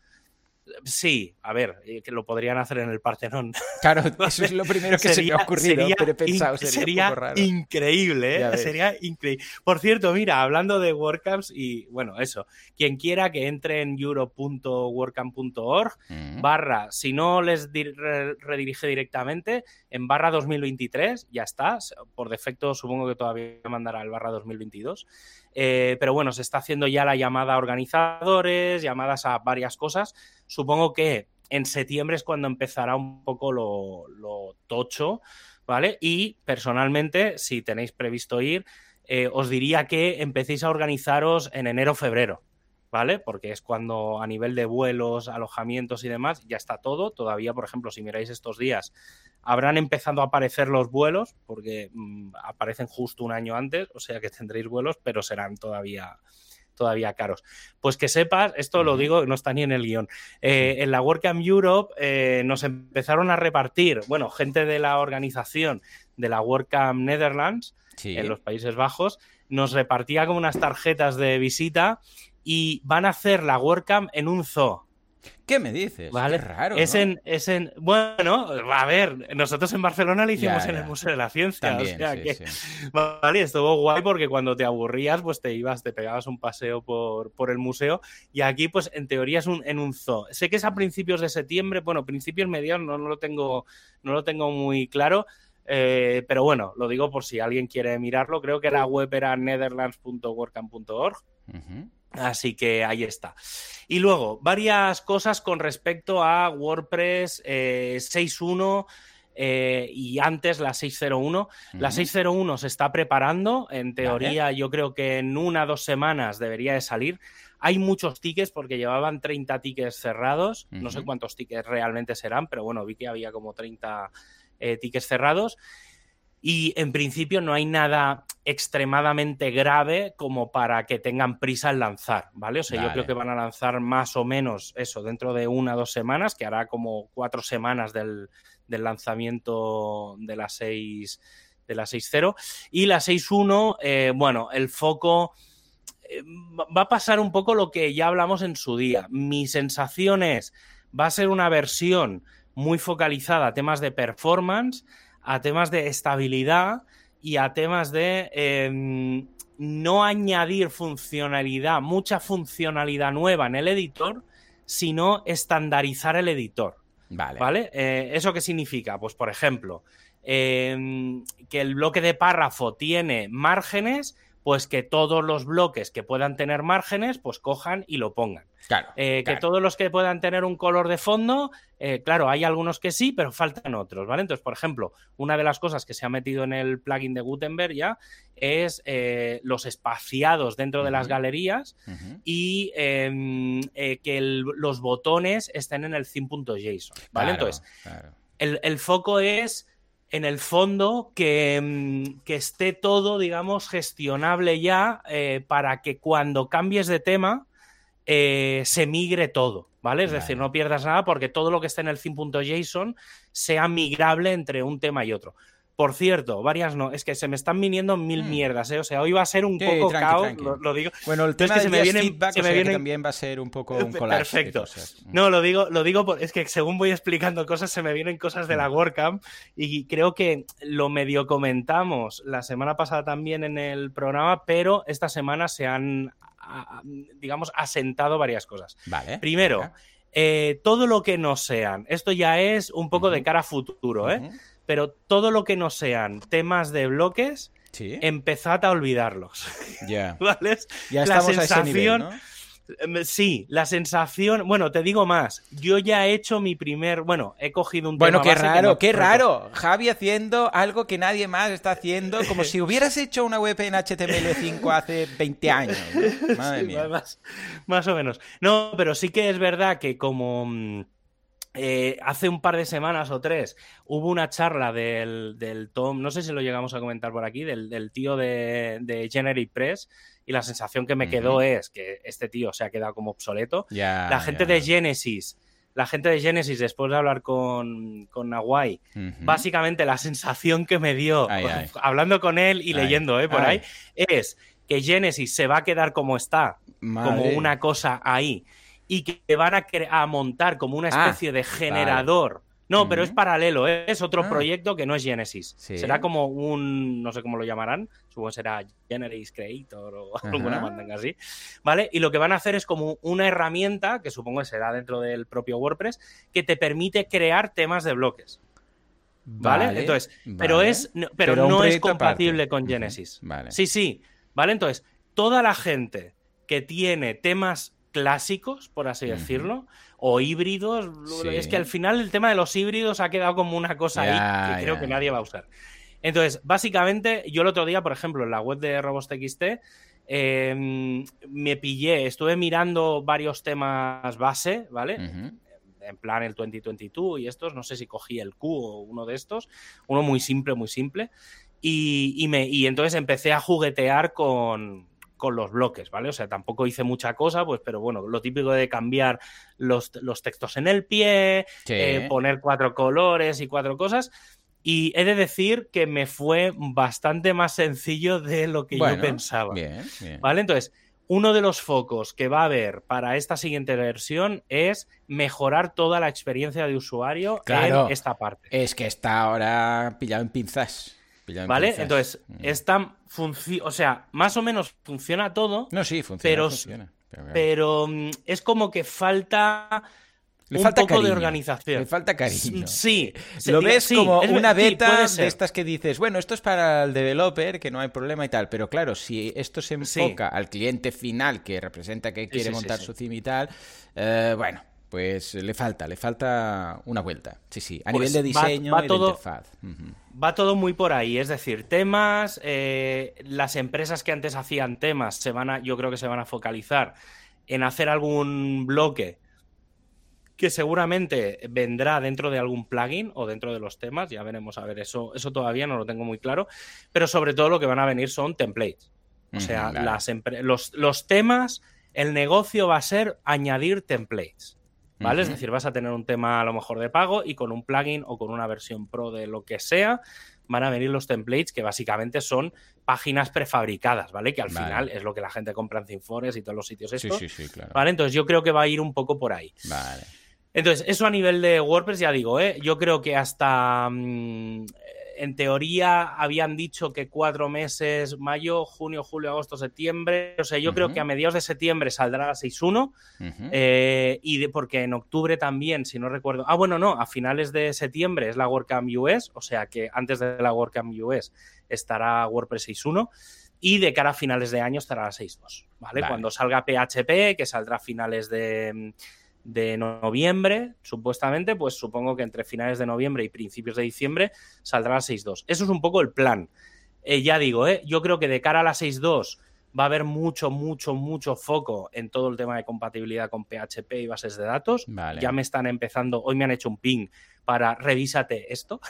Sí, a ver, eh, que lo podrían hacer en el Partenón. (laughs) Claro, eso es lo primero que se me ha ocurrido, sería, pero he pensado, sería, increíble, ¿eh? sería increíble. Por cierto, mira, hablando de WordCamps y bueno, eso, quien quiera que entre en euro.wordcamp.org mm. barra, si no les redirige directamente, en barra 2023, ya está, por defecto supongo que todavía mandará el barra 2022. Eh, pero bueno, se está haciendo ya la llamada a organizadores, llamadas a varias cosas. Supongo que en septiembre es cuando empezará un poco lo, tocho, ¿vale? Y personalmente, si tenéis previsto ir, eh, os diría que empecéis a organizaros en enero-febrero, ¿vale? Porque es cuando a nivel de vuelos, alojamientos y demás ya está todo. Todavía, por ejemplo, si miráis estos días, habrán empezado a aparecer los vuelos, porque mm, aparecen justo un año antes, o sea que tendréis vuelos, pero serán todavía todavía caros. Pues que sepas, esto lo digo, no está ni en el guion. Eh, en la WordCamp Europe eh, nos empezaron a repartir, bueno, gente de la organización de la WordCamp Netherlands, en los Países Bajos, nos repartía como unas tarjetas de visita y van a hacer la WordCamp en un zoo. ¿Qué me dices? Vale. Qué raro. Es, en, es en. Bueno, a ver, nosotros en Barcelona lo hicimos en el Museo de la Ciencia. o sea que, Vale, estuvo guay porque cuando te aburrías, pues te ibas, te pegabas un paseo por, por el museo. Y aquí, pues en teoría es un, en un zoo. Sé que es a principios de septiembre, bueno, principios mediados no, no, lo, tengo, no lo tengo muy claro. Eh, pero bueno, lo digo por si alguien quiere mirarlo. Creo que la web era netherlands.workcamp.org. Así que ahí está. Y luego, varias cosas con respecto a WordPress 6.1 eh, eh, y antes la 6.01. La 6.01 se está preparando. En teoría, yo creo que en una o dos semanas debería de salir. Hay muchos tickets porque llevaban 30 tickets cerrados. No sé cuántos tickets realmente serán, pero bueno, vi que había como 30 eh, tickets cerrados y en principio no hay nada extremadamente grave como para que tengan prisa en lanzar, ¿vale? O sea, yo creo que van a lanzar más o menos eso dentro de una o dos semanas, que hará como cuatro semanas del, lanzamiento de la 6 de la 6.0 y la 6.1, eh, bueno, el foco eh, va a pasar un poco lo que ya hablamos en su día. Mi sensación es, va a ser una versión muy focalizada a temas de performance, a temas de estabilidad y a temas de em, no añadir funcionalidad, mucha funcionalidad nueva en el editor, sino estandarizar el editor. Vale. ¿Vale? Eh, ¿Eso qué significa? Pues, por ejemplo, em, que el bloque de párrafo tiene márgenes pues que todos los bloques que puedan tener márgenes, pues cojan y lo pongan. Claro, eh, Que todos los que puedan tener un color de fondo, eh, claro, hay algunos que sí, pero faltan otros, ¿vale? Entonces, por ejemplo, una de las cosas que se ha metido en el plugin de Gutenberg ya es eh, los espaciados dentro de las galerías y em, que los botones estén en el theme.json, ¿vale? Entonces, el, el foco es en el fondo mm, que, esté todo, digamos, gestionable ya eh, para que cuando cambies de tema eh, se migre todo, ¿vale? Es decir, no pierdas nada porque todo lo que esté en el theme.json sea migrable entre un tema y otro. Por cierto, varias no, es que se me están viniendo mil mm. mierdas, ¿eh? O sea, hoy va a ser un poco caos, Lo, digo. Bueno, el tema es que se me vienen, feedback, también va a ser un poco un (laughs) collage Perfecto. No, lo digo, lo digo, es que según voy explicando cosas, se me vienen cosas de la mm. WordCamp y creo que lo medio comentamos la semana pasada también en el programa, pero esta semana se han, digamos, asentado varias cosas. Vale. Primero, eh, todo lo que no sean, esto ya es un poco de cara a futuro, ¿eh? Pero todo lo que no sean temas de bloques empezad a olvidarlos. (laughs) Ya. (laughs) ¿Vale? Ya estamos a ese nivel, ¿no? Em, sí, la sensación. Bueno, te digo más. Yo ya he hecho mi primer. Bueno, he cogido un Bueno, qué raro, qué raro. Javi haciendo algo que nadie más está haciendo, como si (laughs) hubieras hecho una web en HTML5 hace 20 años. Madre mía. Más, o menos. No, pero sí que es verdad que como. Eh, hace un par de semanas o tres hubo una charla del, Tom, no sé si lo llegamos a comentar por aquí, del, tío de, de Generic Press, y la sensación que me quedó es que este tío se ha quedado como obsoleto. la gente de Genesis, la gente de Genesis, después de hablar con, con Nawai, básicamente la sensación que me dio, hablando con él y leyendo eh, por ahí, es que Genesis se va a quedar como está, como una cosa ahí, y que van a, a montar como una ah, especie de generador. No, pero es paralelo, ¿eh? es otro ah. proyecto que no es Genesis. Será como un, no sé cómo lo llamarán, supongo que será Genesis Creator o (laughs) alguna manga así, ¿vale? Y lo que van a hacer es como una herramienta, que supongo que será dentro del propio WordPress, que te permite crear temas de bloques. ¿Vale? Entonces, pero es pero, no es compatible con Genesis. Vale. Sí, sí. ¿Vale? Entonces, toda la gente que tiene temas clásicos, por así decirlo, o híbridos. Es que al final el tema de los híbridos ha quedado como una cosa ahí que creo que nadie va a usar. Entonces, básicamente, yo el otro día, por ejemplo, en la web de RobosTXT, em, me pillé, estuve mirando varios temas base, ¿vale? En plan el 2022 y estos, no sé si cogí el Q o uno de estos, uno muy simple, muy simple. Y, me, y entonces empecé a juguetear con, con los bloques, ¿vale? O sea, tampoco hice mucha cosa, pues, pero bueno, lo típico de cambiar los, textos en el pie, eh, poner cuatro colores y cuatro cosas. Y he de decir que me fue bastante más sencillo de lo que yo pensaba. ¿Vale? Entonces, uno de los focos que va a haber para esta siguiente versión es mejorar toda la experiencia de usuario en esta parte. Es que está ahora pillado en pinzas. ¿Vale? Entonces, mm. esta o sea, más o menos funciona todo. No, sí, funciona. Pero, mm, es como que falta le un falta poco de organización. Le falta cariño. Sí. Lo ves como una beta de estas que dices, bueno, esto es para el developer, que no hay problema y tal. Pero claro, si esto se enfoca al cliente final que representa que quiere montar su theme y tal, eh, bueno, pues le falta, le falta una vuelta. Sí, sí, a nivel pues de diseño y todo, de interfaz. Va todo muy por ahí, es decir, temas, eh, las empresas que antes hacían temas se van a, yo creo que se van a focalizar en hacer algún bloque que seguramente vendrá dentro de algún plugin o dentro de los temas, ya veremos a ver, eso, eso todavía no lo tengo muy claro, pero sobre todo lo que van a venir son templates. O sea, las los, los temas, el negocio va a ser añadir templates. ¿Vale? Es decir, vas a tener un tema a lo mejor de pago y con un plugin o con una versión pro de lo que sea, van a venir los templates que básicamente son páginas prefabricadas, ¿vale? Que al final es lo que la gente compra en Cinfores y todos los sitios estos. Sí, sí, sí, claro. ¿Vale? Entonces yo creo que va a ir un poco por ahí. Vale. Entonces, eso a nivel de WordPress, ya digo, ¿eh? yo creo que hasta mm, en teoría habían dicho que cuatro meses, mayo, junio, julio, agosto, septiembre. O sea, yo creo que a mediados de septiembre saldrá la 6.1. Eh, y de, porque en octubre también, si no recuerdo. Ah, bueno, no, a finales de septiembre es la WordCamp US. O sea que antes de la WordCamp US estará WordPress 6.1 y de cara a finales de año estará la 6.2, ¿vale? Cuando salga PHP, que saldrá a finales de, de noviembre, supuestamente, pues supongo que entre finales de noviembre y principios de diciembre saldrá la 6.2. Eso es un poco el plan. Eh, ya digo, eh, yo creo que de cara a la 6.2 va a haber mucho, mucho, mucho foco en todo el tema de compatibilidad con PHP y bases de datos. Ya me están empezando, hoy me han hecho un ping para revísate esto.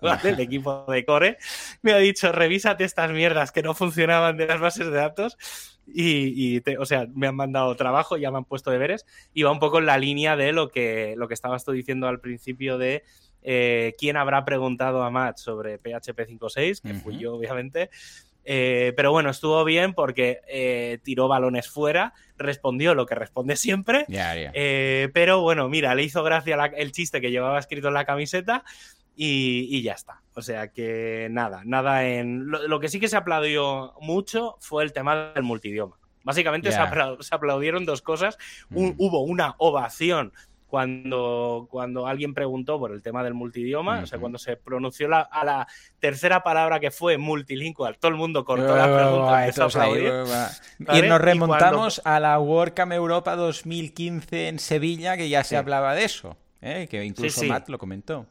(laughs) El equipo de Core me ha dicho, revísate estas mierdas que no funcionaban de las bases de datos y, o sea, me han mandado trabajo, ya me han puesto deberes y va un poco en la línea de lo que, lo que estabas tú diciendo al principio de eh, quién habrá preguntado a Matt sobre PHP 5.6, que fui yo, obviamente. Eh, pero bueno, estuvo bien porque eh, tiró balones fuera, respondió lo que responde siempre. pero bueno, mira, le hizo gracia el chiste que llevaba escrito en la camiseta y, ya está. O sea que nada, nada en. Lo, que sí que se aplaudió mucho fue el tema del multidioma. Básicamente se, aplaudieron dos cosas. Mm. Hubo una ovación cuando, cuando alguien preguntó por el tema del multidioma, o sea, cuando se pronunció la, a la tercera palabra que fue multilingual, todo el mundo cortó la pregunta. Y nos remontamos a la WordCamp Europa 2015 en Sevilla, que ya se hablaba de eso, ¿eh? que incluso Matt lo comentó.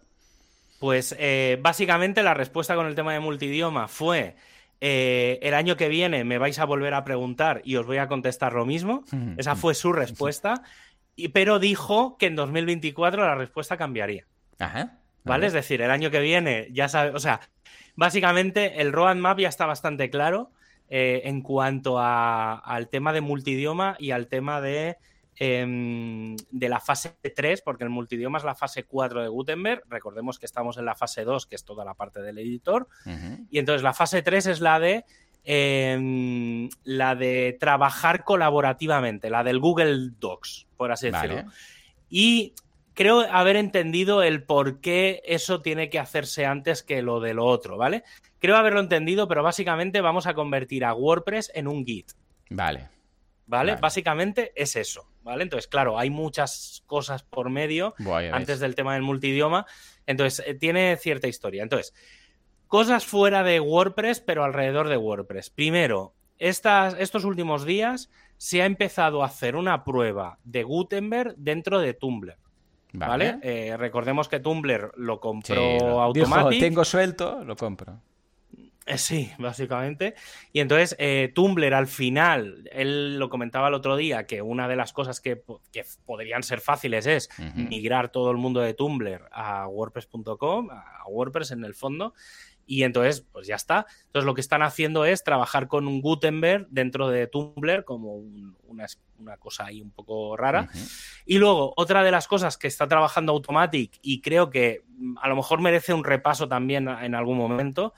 Pues eh, básicamente la respuesta con el tema de multidioma fue eh, el año que viene me vais a volver a preguntar y os voy a contestar lo mismo. Esa fue su respuesta pero dijo que en 2024 la respuesta cambiaría. Ajá. ¿Vale? Es decir, el año que viene ya sabe, o sea, básicamente el roadmap ya está bastante claro eh, en cuanto al tema de multidioma y al tema de, em, de la fase 3, porque el multidioma es la fase 4 de Gutenberg. Recordemos que estamos en la fase 2, que es toda la parte del editor. Y entonces la fase 3 es la de Em, la de trabajar colaborativamente, la del Google Docs, por así decirlo. Y creo haber entendido el por qué eso tiene que hacerse antes que lo de lo otro, ¿vale? Creo haberlo entendido, pero básicamente vamos a convertir a WordPress en un Git. Vale. ¿Vale? Básicamente es eso, ¿vale? Entonces, claro, hay muchas cosas por medio antes del tema del multidioma. Entonces, eh, tiene cierta historia. Entonces, Cosas fuera de WordPress, pero alrededor de WordPress. Primero, estas, estos últimos días se ha empezado a hacer una prueba de Gutenberg dentro de Tumblr. ¿Vale? Eh, recordemos que Tumblr lo compró automáticamente. tengo suelto, lo compro. Eh, sí, básicamente. Y entonces eh, Tumblr al final, él lo comentaba el otro día, que una de las cosas que, podrían ser fáciles es migrar todo el mundo de Tumblr a WordPress.com, a WordPress en el fondo. Y entonces, pues ya está. Entonces lo que están haciendo es trabajar con un Gutenberg dentro de Tumblr como una, cosa ahí un poco rara. Y luego, otra de las cosas que está trabajando Automatic y creo que mm, a lo mejor merece un repaso también en algún momento,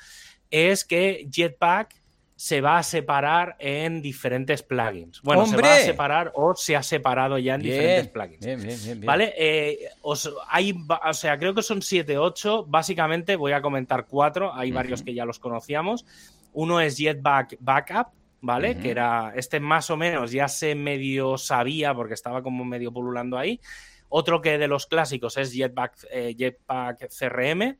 es que Jetpack se va a separar en diferentes plugins. Bueno, se va a separar o se ha separado ya en diferentes plugins. Bien, bien, bien, ¿Vale? Eh, hay, o sea, creo que son 7, 8. Básicamente voy a comentar cuatro. Hay varios que ya los conocíamos. Uno es Jetpack Backup, ¿vale? Que era, este más o menos ya se medio sabía porque estaba como medio pululando ahí. Otro que de los clásicos es Jetpack, eh, Jetpack CRM,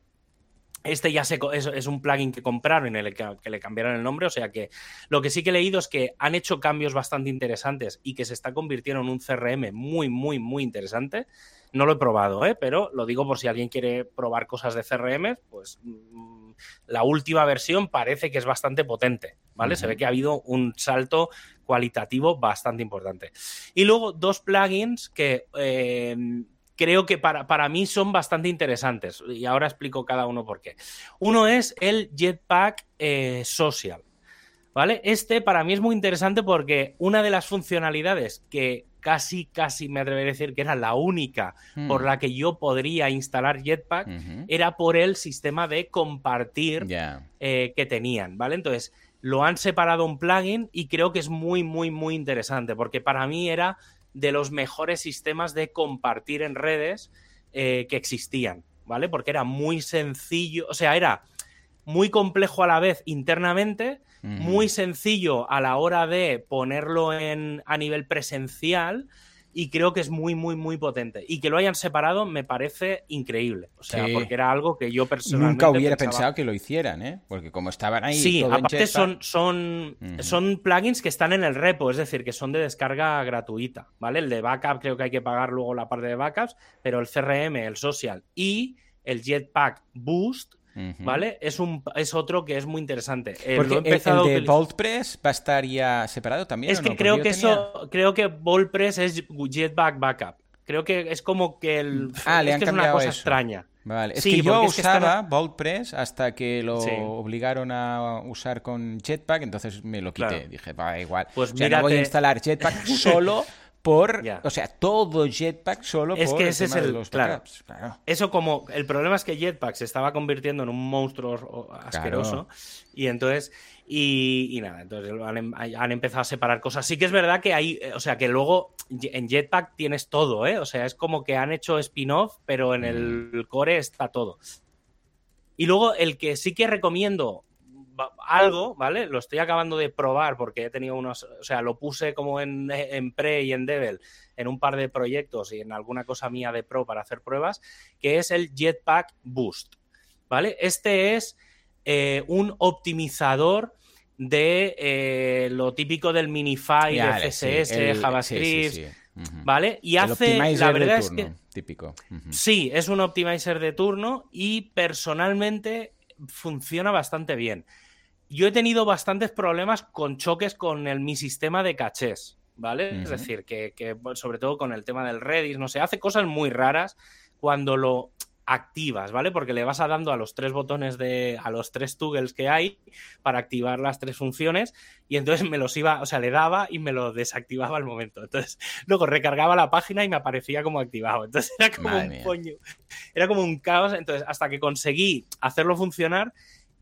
este ya se, es, un plugin que compraron y el que, le cambiaron el nombre, o sea que lo que sí que he leído es que han hecho cambios bastante interesantes y que se está convirtiendo en un CRM muy, muy, muy interesante. No lo he probado, ¿eh? pero lo digo por si alguien quiere probar cosas de CRM, pues mm, la última versión parece que es bastante potente, ¿vale? Se ve que ha habido un salto cualitativo bastante importante. Y luego dos plugins que eh, creo que para, para, mí son bastante interesantes. Y ahora explico cada uno por qué. Uno es el Jetpack eh, Social. ¿Vale? Este para mí es muy interesante porque una de las funcionalidades que casi, casi me atrevería a decir que era la única por hmm. la que yo podría instalar Jetpack era por el sistema de compartir eh, que tenían, ¿vale? Entonces, lo han separado un plugin y creo que es muy, muy, muy interesante porque para mí era de los mejores sistemas de compartir en redes eh, que existían, ¿vale? Porque era muy sencillo, o sea, era muy complejo a la vez internamente, muy sencillo a la hora de ponerlo en, a nivel presencial y creo que es muy, muy, muy potente. Y que lo hayan separado me parece increíble. O sea, porque era algo que yo personalmente. Nunca hubiera pensado que lo hicieran, ¿eh? Porque como estaban ahí. Sí, aparte son, son, son plugins que están en el repo, es decir, que son de descarga gratuita, ¿vale? El de backup creo que hay que pagar luego la parte de backups, pero el CRM, el social y el Jetpack Boost ¿Vale? Es, un, es otro que es muy interesante. Eh, Porque el, de VaultPress va a estar ya separado también. Es que creo que eso, creo que VaultPress es Jetpack Backup. Creo que es como que el. Ah, le han es una cosa extraña. Vale. Es que yo usaba VaultPress hasta que lo obligaron a usar con Jetpack, entonces me lo quité. Dije, va, igual. Pues o voy a instalar Jetpack (laughs) solo por, o sea, todo Jetpack solo es que ese es el, los claro, Eso como, el problema es que Jetpack se estaba convirtiendo en un monstruo asqueroso y entonces, y, nada, entonces han, han, empezado a separar cosas. Sí que es verdad que hay, o sea, que luego en Jetpack tienes todo, ¿eh? O sea, es como que han hecho spin-off, pero en el mm. core está todo. Y luego el que sí que recomiendo algo, ¿vale? Lo estoy acabando de probar porque he tenido unos, o sea, lo puse como en, pre y en Devil en un par de proyectos y en alguna cosa mía de pro para hacer pruebas, que es el Jetpack Boost, ¿vale? Este es eh, un optimizador de eh, lo típico del minify, de CSS, JavaScript, ¿vale? Y hace, la verdad es que típico. Sí, es un optimizer de turno y personalmente funciona bastante bien. Yo he tenido bastantes problemas con choques con el, mi sistema de cachés, ¿vale? Es decir, que, que, sobre todo con el tema del Redis, no sé, hace cosas muy raras cuando lo activas, ¿vale? Porque le vas a dando a los tres botones de, a los tres toggles que hay para activar las tres funciones y entonces me los iba, o sea, le daba y me lo desactivaba al momento. Entonces, (laughs) luego recargaba la página y me aparecía como activado. Entonces era como un coño, era como un caos. Entonces, hasta que conseguí hacerlo funcionar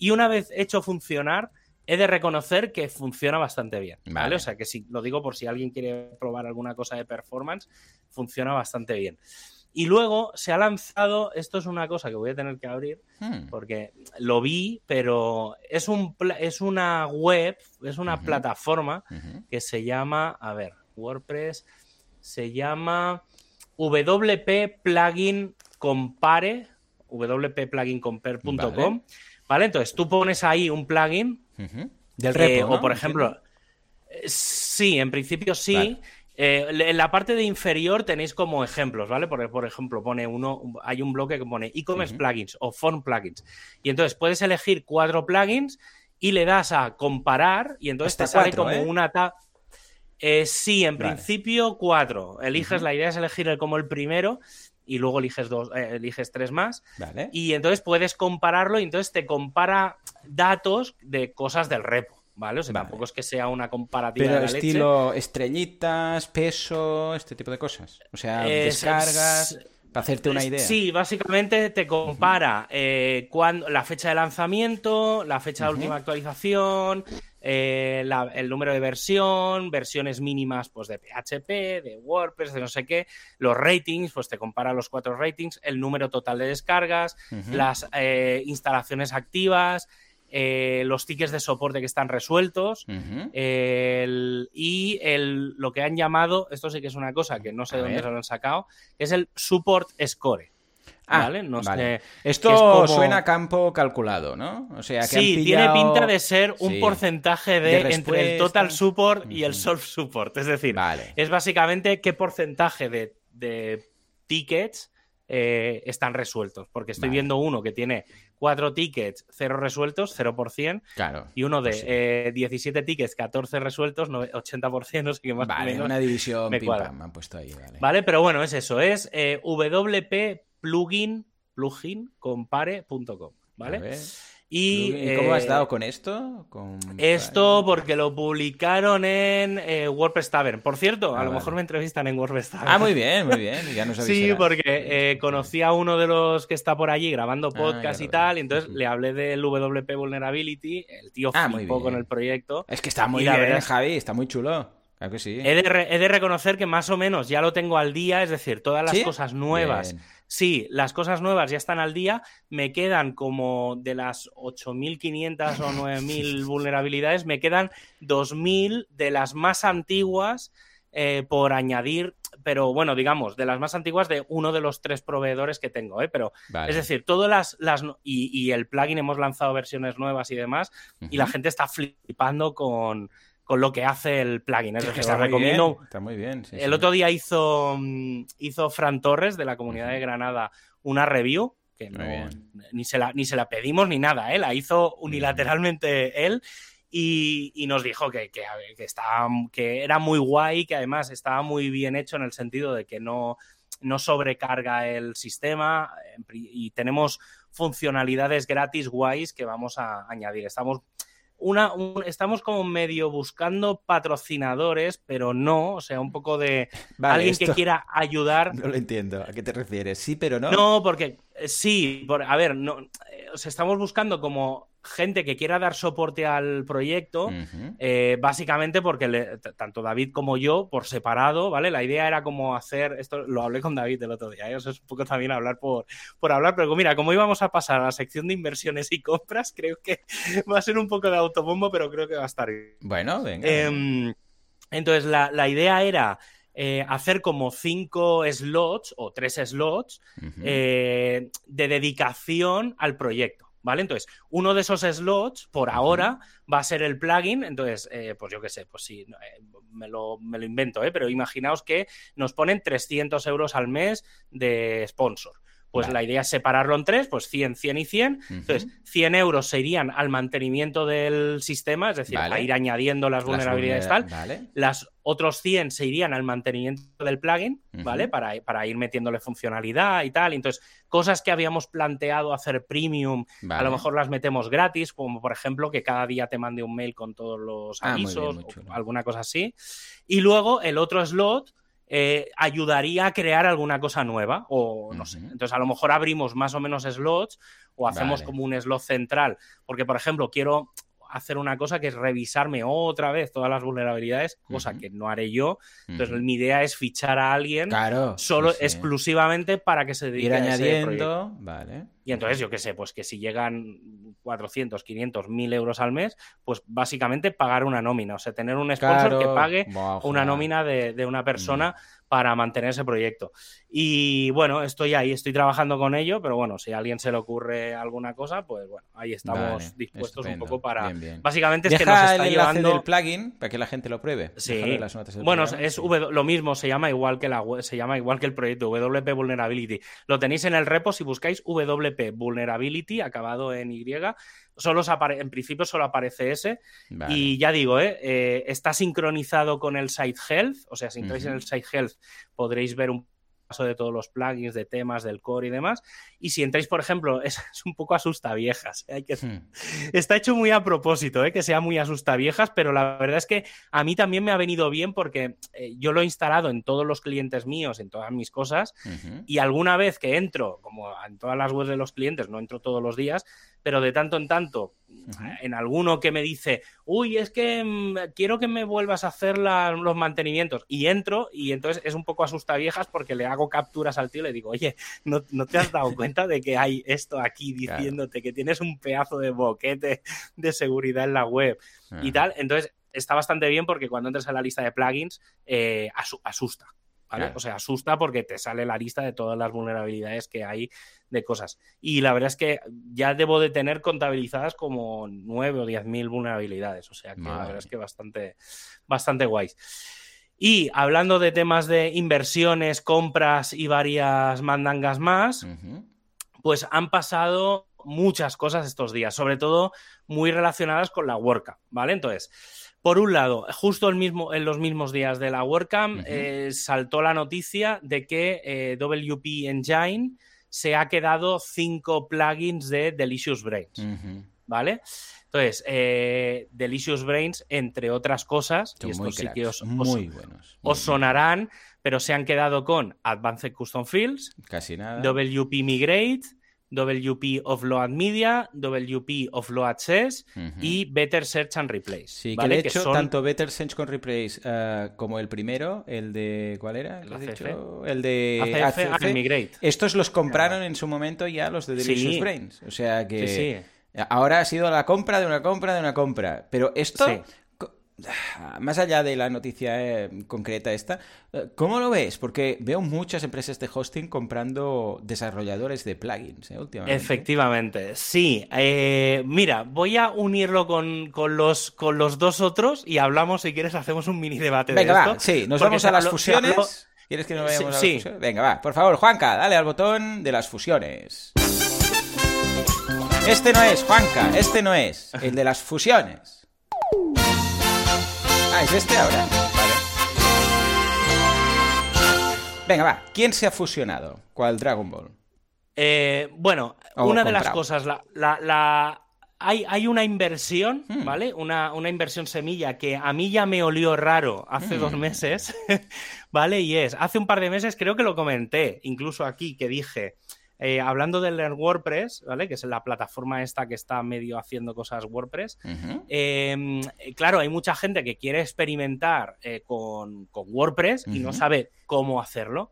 y una vez hecho funcionar, he de reconocer que funciona bastante bien, ¿vale? O sea, que si lo digo por si alguien quiere probar alguna cosa de performance, funciona bastante bien. Y luego se ha lanzado, esto es una cosa que voy a tener que abrir, hmm. porque lo vi, pero es, un, es una web, es una plataforma que se llama, a ver, WordPress, se llama WP Plugin Compare, wpplugincompare.com, vale. Entonces tú pones ahí un plugin, del repo, o por ejemplo, eh, sí, en principio sí. Eh, en la parte de inferior tenéis como ejemplos, ¿vale? Por, por ejemplo, pone uno, hay un bloque que pone e-commerce plugins o form plugins. Y entonces puedes elegir cuatro plugins y le das a comparar y entonces te sale como ¿eh? una tab. Eh, sí, en principio cuatro. Eliges, la idea es elegir el, como el primero y luego eliges dos, eliges tres más. Y entonces puedes compararlo y entonces te compara datos de cosas del repo. ¿vale? O sea, tampoco es que sea una comparativa Pero de estilo estrellitas, peso, este tipo de cosas. O sea, descargas... Para hacerte una idea. Sí, básicamente te compara eh, la fecha de lanzamiento, la fecha de última actualización, eh, el número de versión, versiones mínimas pues, de PHP, de WordPress, de no sé qué, los ratings, pues te compara los cuatro ratings, el número total de descargas, las eh, instalaciones activas, eh, los tickets de soporte que están resueltos y el, lo que han llamado, esto sí que es una cosa que no sé de dónde se lo han sacado, que es el support score. Ah, ¿vale? No Sé, Esto suena a campo calculado, ¿no? O sea, que sí, tiene pinta de ser un porcentaje de, entre el total support y el soft support. Es decir, es básicamente qué porcentaje de, tickets eh, están resueltos. Porque estoy viendo uno que tiene cuatro tickets, cero resueltos, 0%. Claro. Y uno de 17 pues eh, tickets, 14 resueltos, 80%, no sé qué más vale, una división me, me han puesto ahí, vale. Vale, pero bueno, es eso, es eh, WP plugin, plugincompare.com, ¿vale? Y, cómo has eh, dado con esto? Esto porque lo publicaron en eh, WordPress Tavern. Por cierto, a ah, lo mejor me entrevistan en WordPress Tavern. Ah, muy bien, muy bien. Ya nos (laughs) sí, porque eh, conocí a uno de los que está por allí grabando ah, podcast y tal, y entonces le hablé del WP Vulnerability. El tío ah, flipó con el proyecto. Es que está muy bien, Javi, está muy chulo. Claro que sí. He de, reconocer que más o menos ya lo tengo al día, es decir, todas las cosas nuevas. Sí, las cosas nuevas ya están al día. Me quedan como de las 8.500 o 9.000 (laughs) vulnerabilidades, me quedan 2.000 de las más antiguas eh, por añadir, pero bueno, digamos, de las más antiguas de uno de los tres proveedores que tengo, ¿eh? Pero, es decir, todas las... las y, el plugin hemos lanzado versiones nuevas y demás, y la gente está flipando con con lo que hace el plugin. Es decir, recomiendo. está muy bien. el otro día hizo, mm, hizo Fran Torres de la comunidad de Granada una review que ni, se la, ni se la pedimos ni nada, ¿eh? la hizo unilateralmente él. Y, nos dijo que, que, estaba, que era muy guay, que además estaba muy bien hecho en el sentido de que no, no sobrecarga el sistema y tenemos funcionalidades gratis guays que vamos a añadir. Estamos una, estamos como medio buscando patrocinadores, pero no, o sea, un poco de (laughs) alguien que quiera ayudar. (laughs) No lo entiendo, ¿a qué te refieres? Sí, pero no. No, porque Sí, a ver, no, estamos buscando como gente que quiera dar soporte al proyecto, eh, básicamente porque tanto David como yo, por separado, ¿vale? La idea era como hacer, esto lo hablé con David el otro día, ¿eh? eso es un poco también hablar por, por hablar, pero mira, como íbamos a pasar a la sección de inversiones y compras, (laughs) creo que va a ser un poco de autobombo, pero creo que va a estar bien. Bueno, venga. Em, entonces, la, idea era... Eh, hacer como cinco slots o tres slots de dedicación al proyecto. ¿Vale? Entonces, uno de esos slots, por ahora, va a ser el plugin. Entonces, eh, pues yo qué sé, pues sí, eh, me, lo, me, lo, invento, ¿eh? Pero imaginaos que nos ponen 300 euros al mes de sponsor. Pues la idea es separarlo en tres, pues 100, 100 y 100. Entonces, 100 euros se irían al mantenimiento del sistema, es decir, a ir añadiendo las vulnerabilidades tal. Las otros 100 se irían al mantenimiento del plugin, ¿vale? Para, para, ir metiéndole funcionalidad y tal. Entonces, cosas que habíamos planteado hacer premium, a lo mejor las metemos gratis, como por ejemplo que cada día te mande un mail con todos los ah, avisos, o alguna cosa así. Y luego el otro slot eh, ayudaría a crear alguna cosa nueva o no sé. Entonces a lo mejor abrimos más o menos slots o hacemos como un slot central, porque por ejemplo quiero hacer una cosa que es revisarme otra vez todas las vulnerabilidades, cosa que no haré yo. Entonces, mi idea es fichar a alguien solo exclusivamente para que se dedique Ir añadiendo, vale. Y entonces, yo qué sé, pues que si llegan 400, 500, 1000 euros al mes, pues básicamente pagar una nómina, o sea, tener un sponsor que pague una nómina de, una persona para mantener ese proyecto. Y bueno, estoy ahí, estoy trabajando con ello, pero bueno, si a alguien se le ocurre alguna cosa, pues bueno, ahí estamos dispuestos un poco para... Básicamente es que nos está el llevando... del plugin para que la gente lo pruebe. Sí. bueno, es lo mismo, se llama igual que la se llama igual que el proyecto WP Vulnerability. Lo tenéis en el repo si buscáis WP Vulnerability acabado en Y solo en principio solo aparece ese. Y ya digo, ¿eh? ¿eh? está sincronizado con el Site Health. O sea, si entráis en el Site Health podréis ver un paso de todos los plugins, de temas, del core y demás. Y si entráis, por ejemplo, (laughs) es, un poco asusta viejas. ¿eh? Hay que... Hmm. Está hecho muy a propósito, ¿eh? que sea muy asusta viejas, pero la verdad es que a mí también me ha venido bien porque eh, yo lo he instalado en todos los clientes míos, en todas mis cosas, y alguna vez que entro, como en todas las webs de los clientes, no entro todos los días, pero de tanto en tanto, en alguno que me dice, uy, es que mm, quiero que me vuelvas a hacer los mantenimientos, y entro, y entonces es un poco asusta viejas porque le hago capturas al tío y le digo, oye, ¿no, te has dado cuenta de que hay esto aquí (laughs) diciéndote que tienes un pedazo de boquete de seguridad en la web y tal? Entonces está bastante bien porque cuando entras a la lista de plugins, eh, asusta. O sea, asusta porque te sale la lista de todas las vulnerabilidades que hay de cosas. Y la verdad es que ya debo de tener contabilizadas como 9 o 10 mil vulnerabilidades. O sea que la verdad es que bastante, bastante guays. Y hablando de temas de inversiones, compras y varias mandangas más, pues han pasado muchas cosas estos días, sobre todo muy relacionadas con la WordCamp, ¿vale? Entonces, por un lado, justo el mismo, en los mismos días de la WordCamp, eh, saltó la noticia de que eh, WP Engine se ha quedado cinco plugins de Delicious Brains. ¿Vale? Entonces, eh, Delicious Brains, entre otras cosas, y estos sí que os, muy buenos, os sonarán, pero se han quedado con Advanced Custom Fields, casi nada, WP Migrate, WP Offload Media, WP Offload Access y Better Search and Replace. Sí, que de hecho, tanto Better Search and Replace uh, como el primero, el de. ¿Cuál era? El, dicho? el de ACF, Migrate. Estos los compraron en su momento ya los de Delicious Brains. O sea que. Ahora ha sido la compra de una compra de una compra. Pero esto más allá de la noticia eh, concreta esta, eh, ¿cómo lo ves? Porque veo muchas empresas de hosting comprando desarrolladores de plugins eh, últimamente. Efectivamente, sí. mira, voy a unirlo con, los, con los dos otros y hablamos, si quieres, hacemos un mini debate Venga, de esto. va, sí, nos vamos a las fusiones. ¿Quieres que nos vayamos a las fusiones? Venga, va, por favor, Juanca, dale al botón de las fusiones. Este no es, Juanca, este no es, el de las fusiones. Ah, es este ahora. Vale. Venga, va. ¿Quién se ha fusionado? ¿Cuál Dragon Ball? Eh, bueno, una de las cosas, la, Hay, una inversión, hmm. ¿vale? Una, una, inversión semilla que a mí ya me olió raro hace dos hmm. meses, (laughs) ¿vale? Y es, hace un par de meses creo que lo comenté, incluso aquí, que dije, eh, hablando del WordPress, ¿vale? Que es la plataforma esta que está medio haciendo cosas WordPress. Em, claro, hay mucha gente que quiere experimentar eh, con, WordPress y no sabe cómo hacerlo.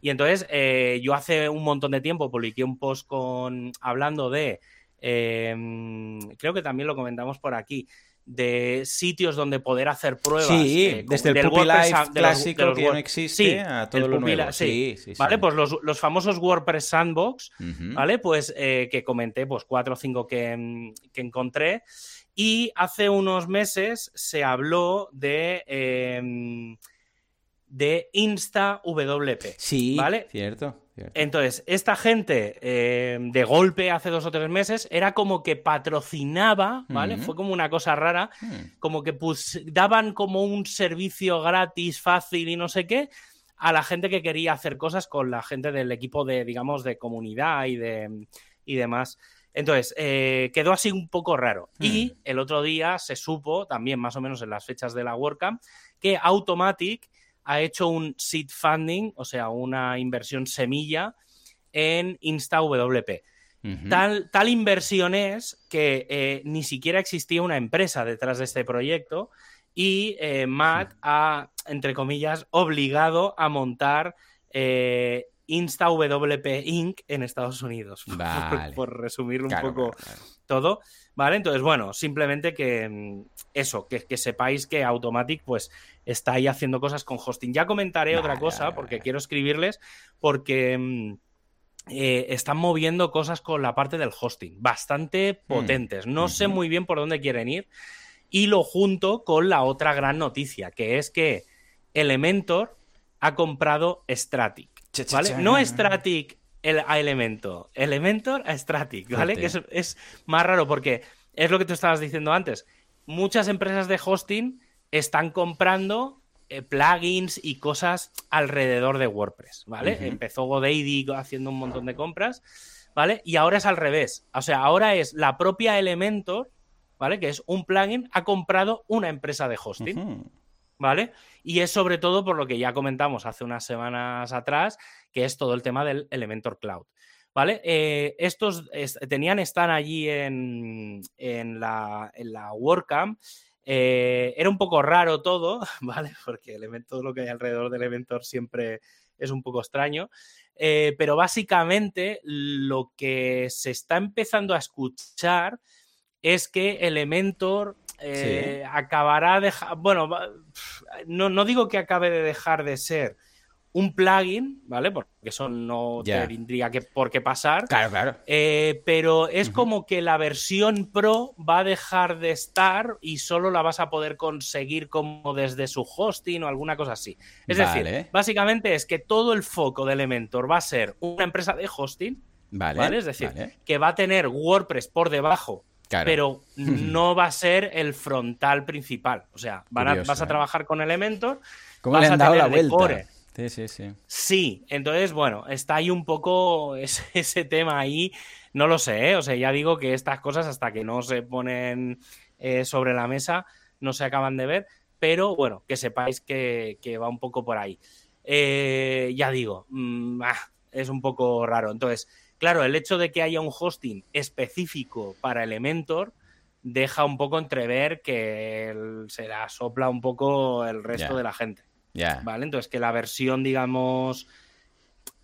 Y entonces, eh, yo hace un montón de tiempo publiqué un post con hablando de. Em, creo que también lo comentamos por aquí de sitios donde poder hacer pruebas. Sí, eh, desde el Puppy Life clásico que no existe a todo lo nuevo. Sí, sí, ¿Vale? Pues los, famosos WordPress Sandbox, ¿vale? Pues eh, que comenté, pues cuatro o cinco que, encontré. Y hace unos meses se habló de... Em, de InstaWP. Sí, ¿vale? Cierto. Entonces, esta gente eh, de golpe hace dos o tres meses era como que patrocinaba, ¿vale? Fue como una cosa rara, mm. como que pues, daban como un servicio gratis, fácil y no sé qué a la gente que quería hacer cosas con la gente del equipo de, digamos, de comunidad y, de, y demás. Entonces, eh, quedó así un poco raro. Y mm. el otro día se supo, también más o menos en las fechas de la WordCamp, que Automatic ha hecho un seed funding, o sea, una inversión semilla en InstaWP. tal, tal, inversión es que eh, ni siquiera existía una empresa detrás de este proyecto y eh, Matt ha, entre comillas, obligado a montar eh, InstaWP Inc. en Estados Unidos. (laughs) por, resumir un poco todo. ¿Vale? Entonces, bueno, simplemente que mm, eso, que, sepáis que Automatic pues está ahí haciendo cosas con hosting. Ya comentaré otra cosa porque quiero escribirles porque mm, eh, están moviendo cosas con la parte del hosting, bastante mm. potentes. No sé muy bien por dónde quieren ir y lo junto con la otra gran noticia, que es que Elementor ha comprado Stratic. ¿vale? No Stratic el, a Elementor, Elementor a Stratic, ¿vale? Que es, más raro porque es lo que tú estabas diciendo antes. Muchas empresas de hosting están comprando eh, plugins y cosas alrededor de WordPress, ¿vale? Empezó GoDaddy haciendo un montón de compras, ¿vale? Y ahora es al revés. O sea, ahora es la propia Elementor, ¿vale? Que es un plugin, ha comprado una empresa de hosting. ¿Vale? Y es sobre todo por lo que ya comentamos hace unas semanas atrás, que es todo el tema del Elementor Cloud. ¿Vale? Eh, estos tenían, están allí en, en, la, en la WordCamp. Eh, era un poco raro todo, (laughs) ¿vale? Porque todo lo que hay alrededor del Elementor siempre es un poco extraño. Eh, pero básicamente lo que se está empezando a escuchar es que Elementor eh, acabará de bueno, no, no, digo que acabe de dejar de ser un plugin, ¿vale? Porque eso no tendría que, por qué pasar. Claro, claro. Eh, pero es como que la versión Pro va a dejar de estar y solo la vas a poder conseguir como desde su hosting o alguna cosa así. Es decir, básicamente es que todo el foco de Elementor va a ser una empresa de hosting, ¿vale? Es decir, que va a tener WordPress por debajo pero (laughs) no va a ser el frontal principal. O sea, vas a ¿eh? trabajar con Elementor. ¿Cómo le han dado la vuelta? Sí, sí, sí. Sí, entonces, bueno, está ahí un poco (laughs) ese, tema ahí. No lo sé, ¿eh? o sea, ya digo que estas cosas hasta que no se ponen eh, sobre la mesa no se acaban de ver, pero bueno, que sepáis que, va un poco por ahí. ya digo, mm, ah, es un poco raro. Entonces, Claro, el hecho de que haya un hosting específico para Elementor deja un poco entrever que se la sopla un poco el resto de la gente. ¿Vale? Entonces, que la versión, digamos,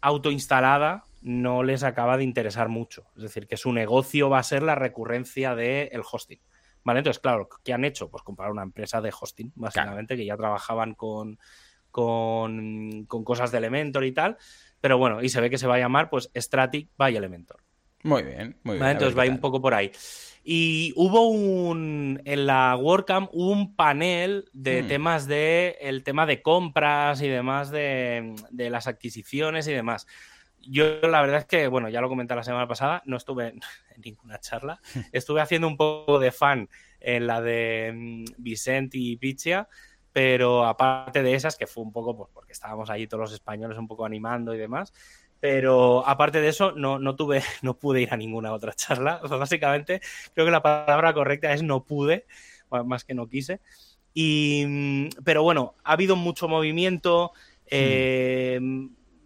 autoinstalada no les acaba de interesar mucho. Es decir, que su negocio va a ser la recurrencia del hosting. ¿Vale? Entonces, claro, ¿qué han hecho? Pues comprar una empresa de hosting, básicamente, que ya trabajaban con, con, con, cosas de Elementor y tal. Pero bueno, y se ve que se va a llamar pues Stratic by Elementor. Muy bien, muy bien. Entonces va un poco por ahí. Y hubo un. En la WordCamp hubo un panel de hmm. temas de. El tema de compras y demás, de, de, las adquisiciones y demás. Yo la verdad es que, bueno, ya lo comenté la semana pasada, no estuve (laughs) en ninguna charla. (laughs) Estuve haciendo un poco de fan en la de mm, Vicente y Pichia pero aparte de esas, que fue un poco pues, porque estábamos allí todos los españoles un poco animando y demás, pero aparte de eso, no, no tuve, (laughs) no pude ir a ninguna otra charla. básicamente, creo que la palabra correcta es no pude, más que no quise. Y, pero bueno, ha habido mucho movimiento. Eh,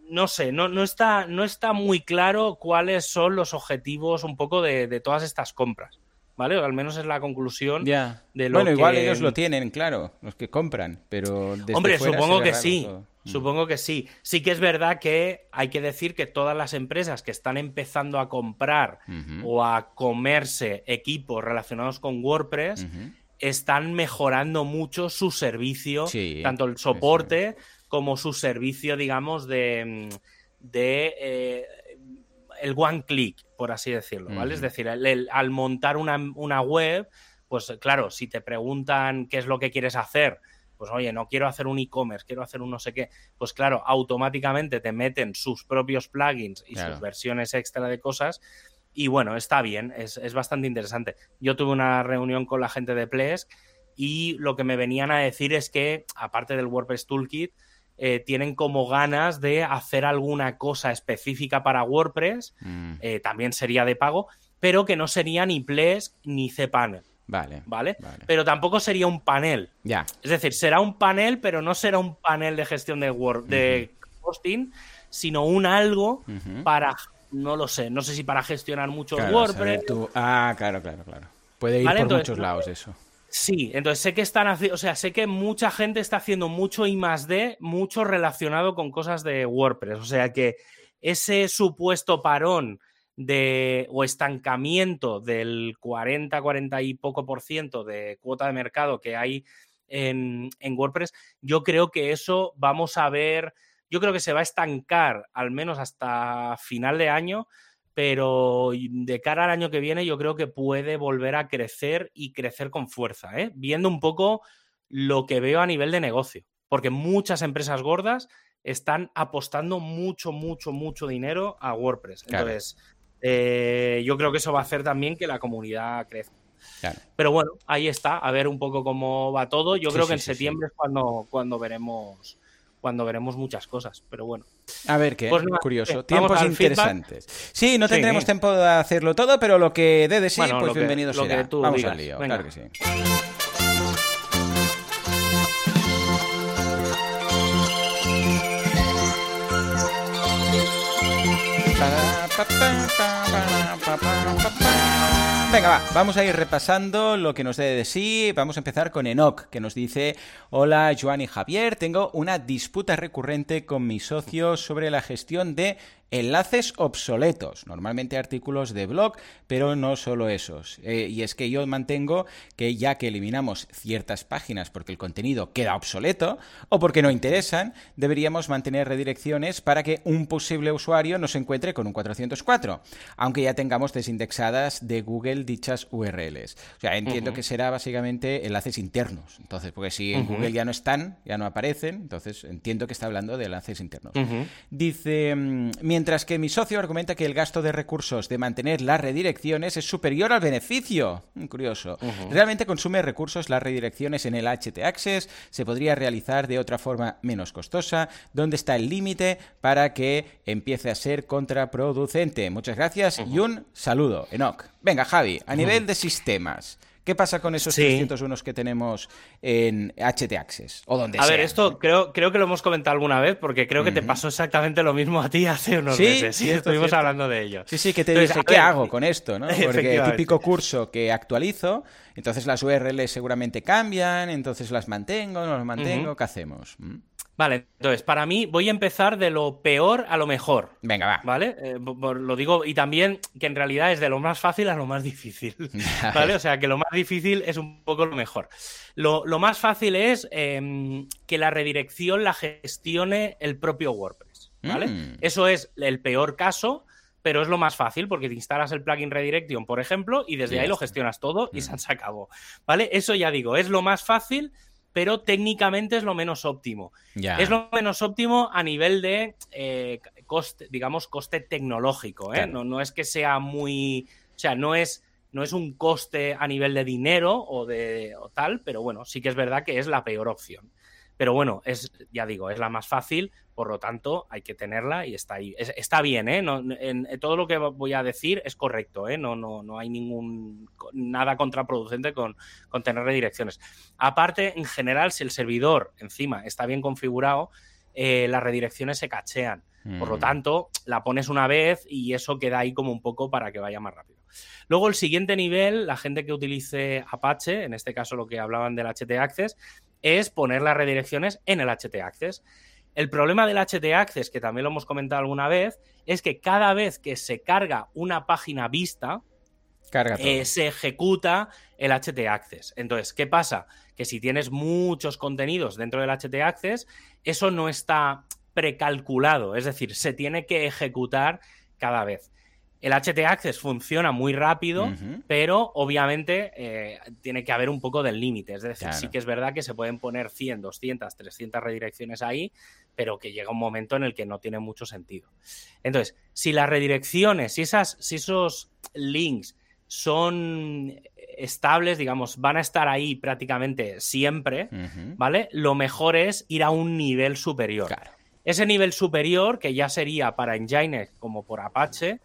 no sé, no, no, está, no está muy claro cuáles son los objetivos un poco de, todas estas compras. ¿Vale? O al menos es la conclusión de lo Bueno, igual ellos lo tienen, claro, los que compran, pero Hombre, supongo que sí. Mm. Supongo que sí. Sí que es verdad que hay que decir que todas las empresas que están empezando a comprar o a comerse equipos relacionados con WordPress están mejorando mucho su servicio, tanto el soporte como su servicio, digamos, de, de eh, el one click, por así decirlo, ¿vale? Es decir, al montar una, una, web, pues claro, si te preguntan qué es lo que quieres hacer, pues oye, no quiero hacer un e-commerce, quiero hacer un no sé qué, pues claro, automáticamente te meten sus propios plugins y sus versiones extra de cosas. Y bueno, está bien, es, es, bastante interesante. Yo tuve una reunión con la gente de Plesk y lo que me venían a decir es que, aparte del WordPress Toolkit, eh, tienen como ganas de hacer alguna cosa específica para WordPress, mm. eh, también sería de pago, pero que no sería ni Plesk ni cPanel. Vale, vale. Pero tampoco sería un panel. Ya. Es decir, será un panel, pero no será un panel de gestión de, Word, de hosting, sino un algo para, no lo sé, no sé si para gestionar muchos WordPress. Ah, claro, claro, claro. Puede ir por muchos lados eso. Sí, entonces sé que están haciendo, o sea, sé que mucha gente está haciendo mucho I más D, mucho relacionado con cosas de WordPress. O sea que ese supuesto parón de o estancamiento del 40, 40 y poco por ciento de cuota de mercado que hay en, en WordPress, yo creo que eso vamos a ver, yo creo que se va a estancar al menos hasta final de año pero de cara al año que viene yo creo que puede volver a crecer y crecer con fuerza, ¿eh? viendo un poco lo que veo a nivel de negocio, porque muchas empresas gordas están apostando mucho, mucho, mucho dinero a WordPress. Entonces, eh, yo creo que eso va a hacer también que la comunidad crezca. Pero bueno, ahí está, a ver un poco cómo va todo. Yo creo que en septiembre es cuando, cuando veremos cuando veremos muchas cosas, pero bueno. A ver, qué pues curioso. Tiempos interesantes. Sí, no tendremos tiempo de hacerlo todo, pero lo que dé de sí, pues bienvenido será. Vamos al lío, claro que sí. Venga, va, vamos a ir repasando lo que nos dé de sí. Vamos a empezar con Enoch, que nos dice: Hola, Joan y Javier. Tengo una disputa recurrente con mi socio sobre la gestión de enlaces obsoletos, normalmente artículos de blog, pero no solo esos. Eh, y es que yo mantengo que ya que eliminamos ciertas páginas porque el contenido queda obsoleto o porque no interesan, deberíamos mantener redirecciones para que un posible usuario no se encuentre con un 404, aunque ya tengamos desindexadas de Google dichas URLs. O sea, entiendo que será básicamente enlaces internos. Entonces, porque si en Google ya no están, ya no aparecen, entonces entiendo que está hablando de enlaces internos. Dice, mm, mientras que mi socio argumenta que el gasto de recursos de mantener las redirecciones es superior al beneficio. Mm, curioso. Realmente consume recursos las redirecciones en el HT Access, se podría realizar de otra forma menos costosa. ¿Dónde está el límite para que empiece a ser contraproducente? Muchas gracias y un saludo. Enoch. Venga, Javi, a nivel de sistemas. ¿Qué pasa con esos 301 que tenemos en HT Access? O donde a ver, esto creo, creo que lo hemos comentado alguna vez porque creo que te pasó exactamente lo mismo a ti hace unos meses. Sí, estuvimos hablando de ello. Sí, sí, que te dice, ¿qué hago (laughs) con esto? ¿no? Porque el típico curso que actualizo, entonces las URLs seguramente cambian, entonces las mantengo, no las mantengo, ¿qué hacemos? ¿Mm? Vale, entonces, para mí voy a empezar de lo peor a lo mejor. Venga, va. ¿Vale? Eh, lo digo, y también que en realidad es de lo más fácil a lo más difícil. (laughs) ¿Vale? O sea, que lo más difícil es un poco lo mejor. Lo, más fácil es em, que la redirección la gestione el propio WordPress. ¿Vale? Mm. Eso es el peor caso pero es lo más fácil porque te instalas el plugin Redirection, por ejemplo, y desde ahí lo gestionas todo y mm. se acabó. ¿Vale? Eso ya digo, es lo más fácil, pero técnicamente es lo menos óptimo. Es lo menos óptimo a nivel de eh, coste, digamos, coste tecnológico. ¿eh? No, no, es que sea muy. O sea, no es, no es un coste a nivel de dinero o de o tal, pero bueno, sí que es verdad que es la peor opción. Pero bueno, es, ya digo, es la más fácil, por lo tanto, hay que tenerla y está ahí. está bien, ¿eh? en, todo lo que voy a decir es correcto, ¿eh? No, no, no hay ningún nada contraproducente con, tener redirecciones. Aparte, en general, si el servidor encima está bien configurado, eh, las redirecciones se cachean. Por lo mm. tanto, la pones una vez y eso queda ahí como un poco para que vaya más rápido. Luego, el siguiente nivel, la gente que utilice Apache, en este caso lo que hablaban del HT Access, es poner las redirecciones en el HT Access. El problema del HT Access, que también lo hemos comentado alguna vez, es que cada vez que se carga una página vista, eh, se ejecuta el HT Access. Entonces, ¿qué pasa? Que si tienes muchos contenidos dentro del HT Access, eso no está precalculado, es decir, se tiene que ejecutar cada vez. El HT Access funciona muy rápido, pero obviamente eh, tiene que haber un poco del límite. Es decir, sí que es verdad que se pueden poner 100, 200, 300 redirecciones ahí, pero que llega un momento en el que no tiene mucho sentido. Entonces, si las redirecciones, si, esas, si esos links son estables, digamos, van a estar ahí prácticamente siempre, ¿vale? Lo mejor es ir a un nivel superior. Ese nivel superior, que ya sería para Nginx como por Apache,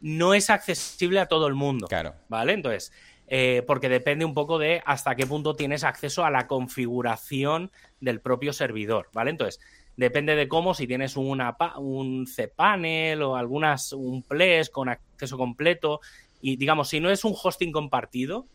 no es accesible a todo el mundo. Claro. ¿Vale? Entonces, eh, porque depende un poco de hasta qué punto tienes acceso a la configuración del propio servidor, ¿vale? Entonces, depende de cómo, si tienes una, un cPanel o algunas, un Ples con acceso completo, y digamos, si no es un hosting compartido,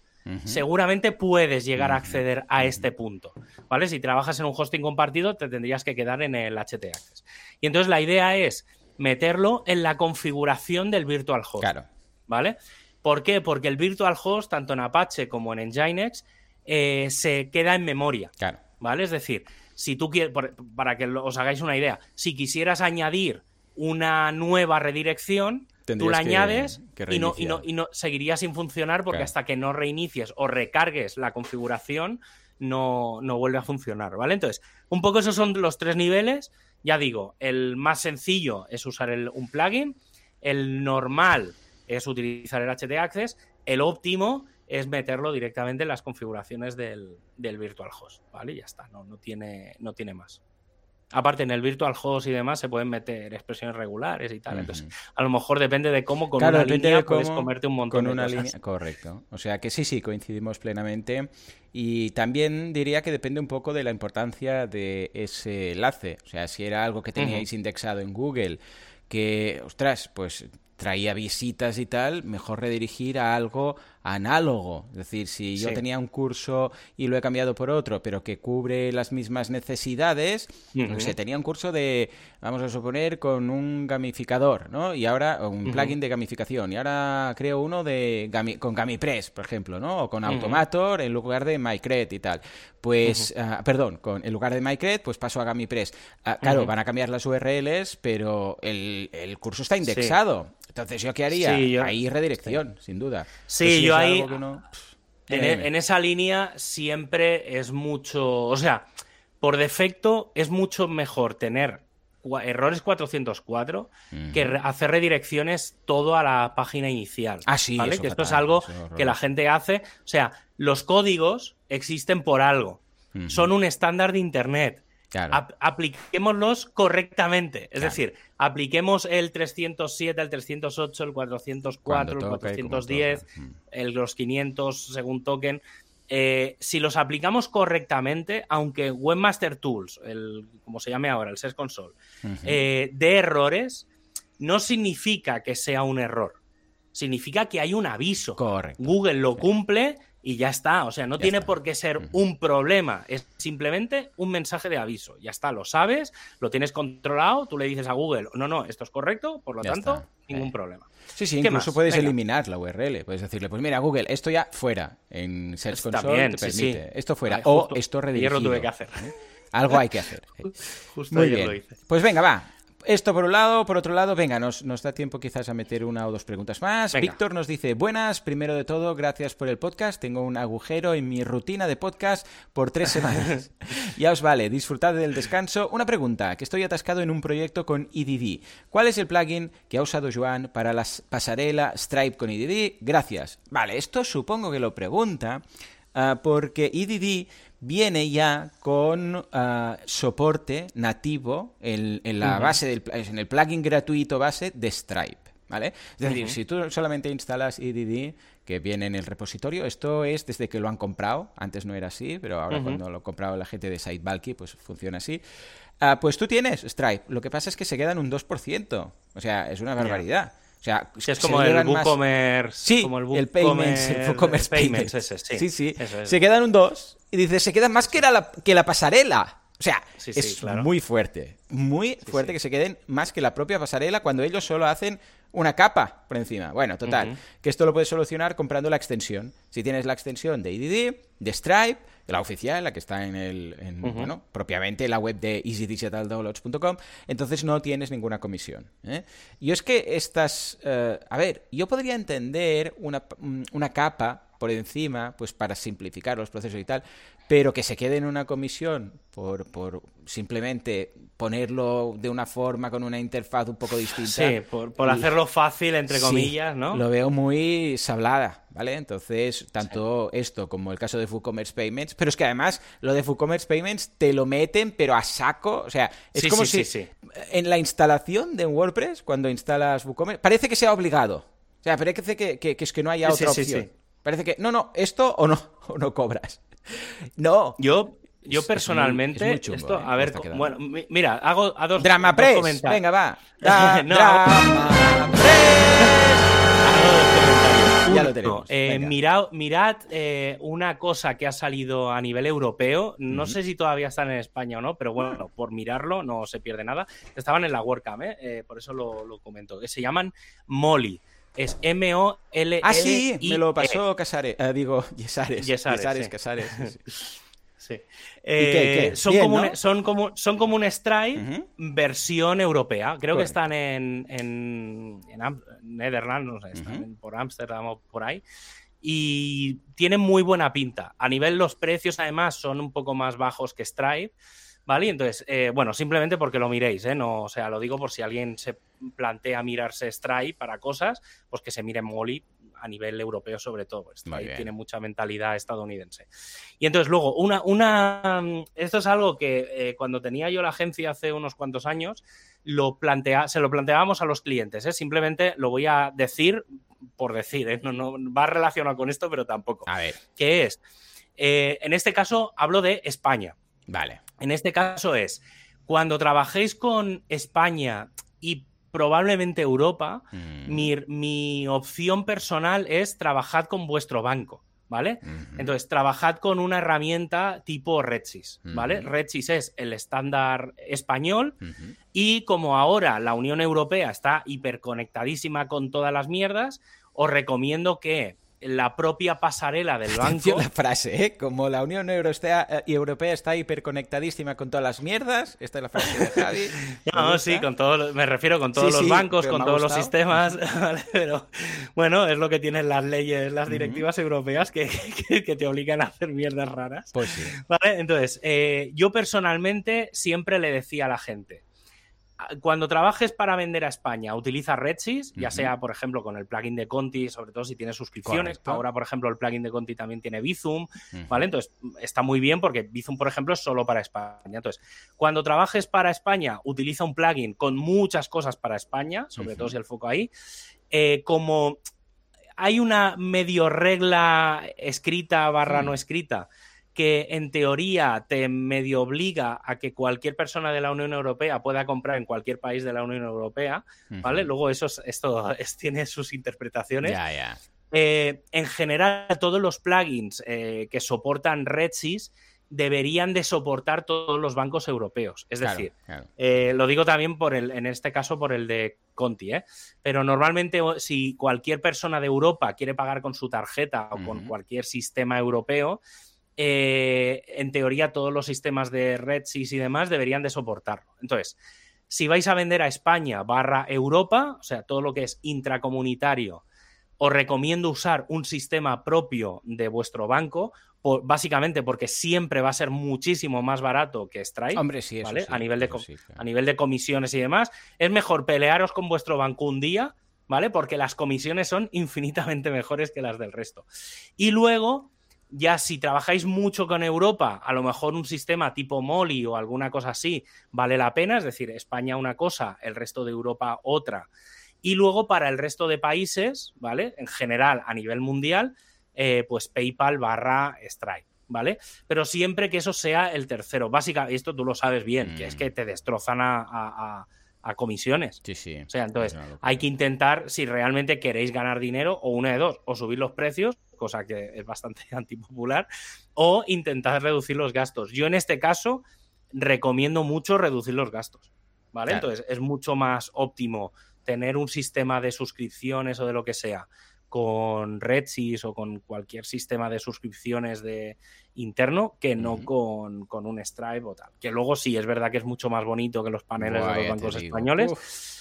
seguramente puedes llegar a acceder a este punto, ¿vale? Si trabajas en un hosting compartido, te tendrías que quedar en el HT Access. Y entonces la idea es meterlo en la configuración del virtual host. Claro. ¿Vale? ¿Por qué? Porque el virtual host, tanto en Apache como en Nginx, eh, se queda en memoria. Claro. ¿Vale? Es decir, si tú quieres, para que os hagáis una idea, si quisieras añadir una nueva redirección, tú la añades y, no, y, no, y, no, seguiría sin funcionar porque hasta que no reinicies o recargues la configuración no, no vuelve a funcionar, ¿vale? Entonces, un poco esos son los tres niveles. Ya digo, el más sencillo es usar un plugin, el normal es utilizar el HT Access, el óptimo es meterlo directamente en las configuraciones del, del virtual host, ¿vale? Y ya está, no, no, tiene, no tiene más. Aparte, en el virtual host y demás se pueden meter expresiones regulares y tal. Entonces, a lo mejor depende de cómo con una línea puedes comerte un montón con una de Línea, correcto. O sea que sí, sí, coincidimos plenamente. Y también diría que depende un poco de la importancia de ese enlace. O sea, si era algo que teníais indexado en Google, que, ostras, pues traía visitas y tal, mejor redirigir a algo análogo. Es decir, si yo tenía un curso y lo he cambiado por otro, pero que cubre las mismas necesidades, se tenía un curso de, vamos a suponer, con un gamificador, ¿no? Y ahora, un plugin de gamificación, y ahora creo uno de con GamiPress, por ejemplo, ¿no? O con Automator en lugar de MyCred y tal. Pues, ah, perdón, con, en lugar de MyCred, pues paso a GamiPress. Ah, claro, van a cambiar las URLs, pero el, el curso está indexado. Entonces, ¿yo qué haría? Ahí redirección, sin duda. Sí, yo ahí... E, en, esa línea siempre es mucho... O sea, por defecto es mucho mejor tener errores 404 que hacer redirecciones todo a la página inicial. Ah, sí, ¿vale? que esto es algo que la gente hace. O sea, los códigos existen por algo. Son un estándar de Internet apliquémoslos correctamente. Es decir, apliquemos el 307, el 308, el 404, el 410, el, los 500 según token. Eh, si los aplicamos correctamente, aunque Webmaster Tools, el, como se llame ahora, el Search Console, eh, de errores, no significa que sea un error. Significa que hay un aviso. Correcto. Google lo cumple y ya está. O sea, no tiene por qué ser un problema, es simplemente un mensaje de aviso. Ya está, lo sabes, lo tienes controlado, tú le dices a Google, no, no, esto es correcto, por lo tanto, ningún problema. Sí, sí, incluso puedes eliminar la URL. Puedes decirle, pues mira, Google, esto ya fuera. En Search Console te permite. Esto fuera. o esto redirigido. Ayer lo tuve que hacer. ¿eh? Algo hay que hacer. (laughs) Justo Muy bien. Lo hice. Pues venga, va. Esto por un lado, por otro lado, venga, nos, nos da tiempo quizás a meter una o dos preguntas más. Víctor nos dice, buenas, primero de todo, gracias por el podcast. Tengo un agujero en mi rutina de podcast por tres semanas. (laughs) (laughs) ya os vale, disfrutad del descanso. Una pregunta, que estoy atascado en un proyecto con EDD. ¿Cuál es el plugin que ha usado Joan para la pasarela Stripe con EDD? Gracias. Vale, esto supongo que lo pregunta ah, porque EDD viene ya con ah, soporte nativo en, la base del en el plugin gratuito base de Stripe. ¿Vale? Es decir, si tú solamente instalas EDD, que viene en el repositorio, esto es desde que lo han comprado, antes no era así, pero ahora cuando lo ha comprado la gente de SiteBulky, pues funciona así. Ah, pues tú tienes Stripe. Lo que pasa es que se quedan un 2%. O sea, es una barbaridad. Sea, es como el WooCommerce. Sí, como el, Payments, el WooCommerce Payments. Ese, sí, sí, sí. Se quedan un 2 y dice, se quedan más que la, que la pasarela. O sea, es muy fuerte. Muy fuerte que se queden más que la propia pasarela cuando ellos solo hacen una capa por encima. Bueno, total, que esto lo puedes solucionar comprando la extensión. Si tienes la extensión de IDD, de Stripe, la oficial, la que está en el, bueno, propiamente la web de easydigitaldownloads.com, entonces no tienes ninguna comisión. ¿eh? Y es que estas, eh, a ver, yo podría entender una, una capa por encima, pues para simplificar los procesos y tal, pero que se quede en una comisión por, por simplemente ponerlo de una forma con una interfaz un poco distinta. Sí, por, hacerlo fácil, entre comillas, ¿no? Lo veo muy sablada, ¿vale? Entonces, tanto esto como el caso de WooCommerce Payments, pero es que además lo de WooCommerce Payments te lo meten, pero a saco, o sea, es como si en la instalación de WordPress, cuando instalas WooCommerce, parece que sea obligado. O sea, parece que, que, que es que no haya otra opción. Parece que, no, no, esto o no, (laughs) o no cobras. No. Yo, yo personalmente, esto, ¿eh? a ver, bueno, mira, hago a dos, Drama Press, venga, va. (laughs) (laughs) Drama Press. Ya lo tenemos. Eh, mirad, mirad eh, una cosa que ha salido a nivel europeo. No sé si todavía están en España o no, pero bueno, por mirarlo no se pierde nada. Estaban en la WordCamp, ¿eh? por eso lo, lo comento. Se llaman Molly. Es M-O-L-L. Ah, sí, me lo pasó Casares. Eh, digo, Yesares. Yesares, Casares. Sí. (laughs) Eh, son, como un, son, como, son, como, un Stripe versión europea. Creo que están en, en, en Netherlands, no sé, están por Ámsterdam o por ahí. Y tienen muy buena pinta. A nivel los precios, además, son un poco más bajos que Stripe. ¿Vale? Entonces, eh, bueno, simplemente porque lo miréis, ¿eh? No, o sea, lo digo por si alguien se plantea mirarse Stripe para cosas, pues que se mire Molly a nivel europeo sobre todo. Stripe tiene mucha mentalidad estadounidense. Y entonces luego, una, una esto es algo que eh, cuando tenía yo la agencia hace unos cuantos años, lo plantea, se lo planteábamos a los clientes, ¿eh? simplemente lo voy a decir por decir, ¿eh? no, no va relacionado con esto, pero tampoco. A ver. ¿Qué es? en este caso hablo de España. Vale. En este caso es, cuando trabajéis con España y probablemente Europa, mm. mi, opción personal es trabajar con vuestro banco. ¿Vale? Entonces, trabajad con una herramienta tipo Redsys, ¿vale? Redsys es el estándar español y como ahora la Unión Europea está hiperconectadísima con todas las mierdas, os recomiendo que la propia pasarela del banco. la frase, ¿eh? Como la Unión Europea, eh, Europea está hiperconectadísima con todas las mierdas. Esta es la frase de Javi. (laughs) no, sí, con todo, me refiero con todos los bancos, con todos los sistemas. (laughs) Pero bueno, es lo que tienen las leyes, las directivas europeas (laughs) que, que, te obligan a hacer mierdas raras. Pues sí. ¿Vale? Entonces, eh, yo personalmente siempre le decía a la gente cuando trabajes para vender a España, utiliza Redsys, ya sea, por ejemplo, con el plugin de Conti, sobre todo si tienes suscripciones. Ahora, por ejemplo, el plugin de Conti también tiene Bizum, ¿vale? Entonces, está muy bien porque Bizum, por ejemplo, es solo para España. Entonces, cuando trabajes para España, utiliza un plugin con muchas cosas para España, sobre todo si el foco ahí. Eh, como hay una medio regla escrita barra no escrita que en teoría te medio obliga a que cualquier persona de la Unión Europea pueda comprar en cualquier país de la Unión Europea, ¿vale? Luego eso esto (laughs) tiene sus interpretaciones. Eh, en general, todos los plugins eh, que soportan Redsys deberían de soportar todos los bancos europeos. Es decir, eh, lo digo también por el, en este caso por el de Conti, pero normalmente si cualquier persona de Europa quiere pagar con su tarjeta o con cualquier sistema europeo, eh, en teoría todos los sistemas de RedSys y demás deberían de soportarlo. Entonces, si vais a vender a España barra Europa, o sea, todo lo que es intracomunitario, os recomiendo usar un sistema propio de vuestro banco, básicamente porque siempre va a ser muchísimo más barato que Stripe. Hombre, sí, ¿vale? a, nivel de, a nivel de comisiones y demás. Es mejor pelearos con vuestro banco un día, ¿vale? Porque las comisiones son infinitamente (laughs) mejores que las del resto. Y luego ya si trabajáis mucho con Europa, a lo mejor un sistema tipo Molly o alguna cosa así vale la pena, es decir, España una cosa, el resto de Europa otra. Y luego para el resto de países, ¿vale? En general, a nivel mundial, eh, pues PayPal barra Stripe. ¿vale? Pero siempre que eso sea el tercero. Básicamente, esto tú lo sabes bien, que es mm. que te destrozan a, comisiones. Sí, sí. O sea, entonces hay que intentar, si realmente queréis ganar dinero, o una de dos, o subir los precios, cosa que es bastante (laughs) antipopular, o intentar reducir los gastos. Yo en este caso recomiendo mucho reducir los gastos, ¿vale? Entonces es mucho más óptimo tener un sistema de suscripciones o de lo que sea con Redsys o con cualquier sistema de suscripciones de interno que no con, con, un Stripe o tal. Que luego sí, es verdad que es mucho más bonito que los paneles de los bancos españoles.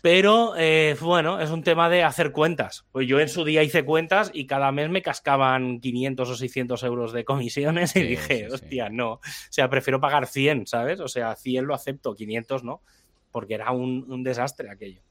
Pero eh, bueno, es un tema de hacer cuentas. Pues yo en su día hice cuentas y cada mes me cascaban 500 o 600 euros de comisiones y dije, hostia, no. O sea, prefiero pagar 100, ¿sabes? O sea, 100 lo acepto, 500 no, porque era un, un desastre aquello.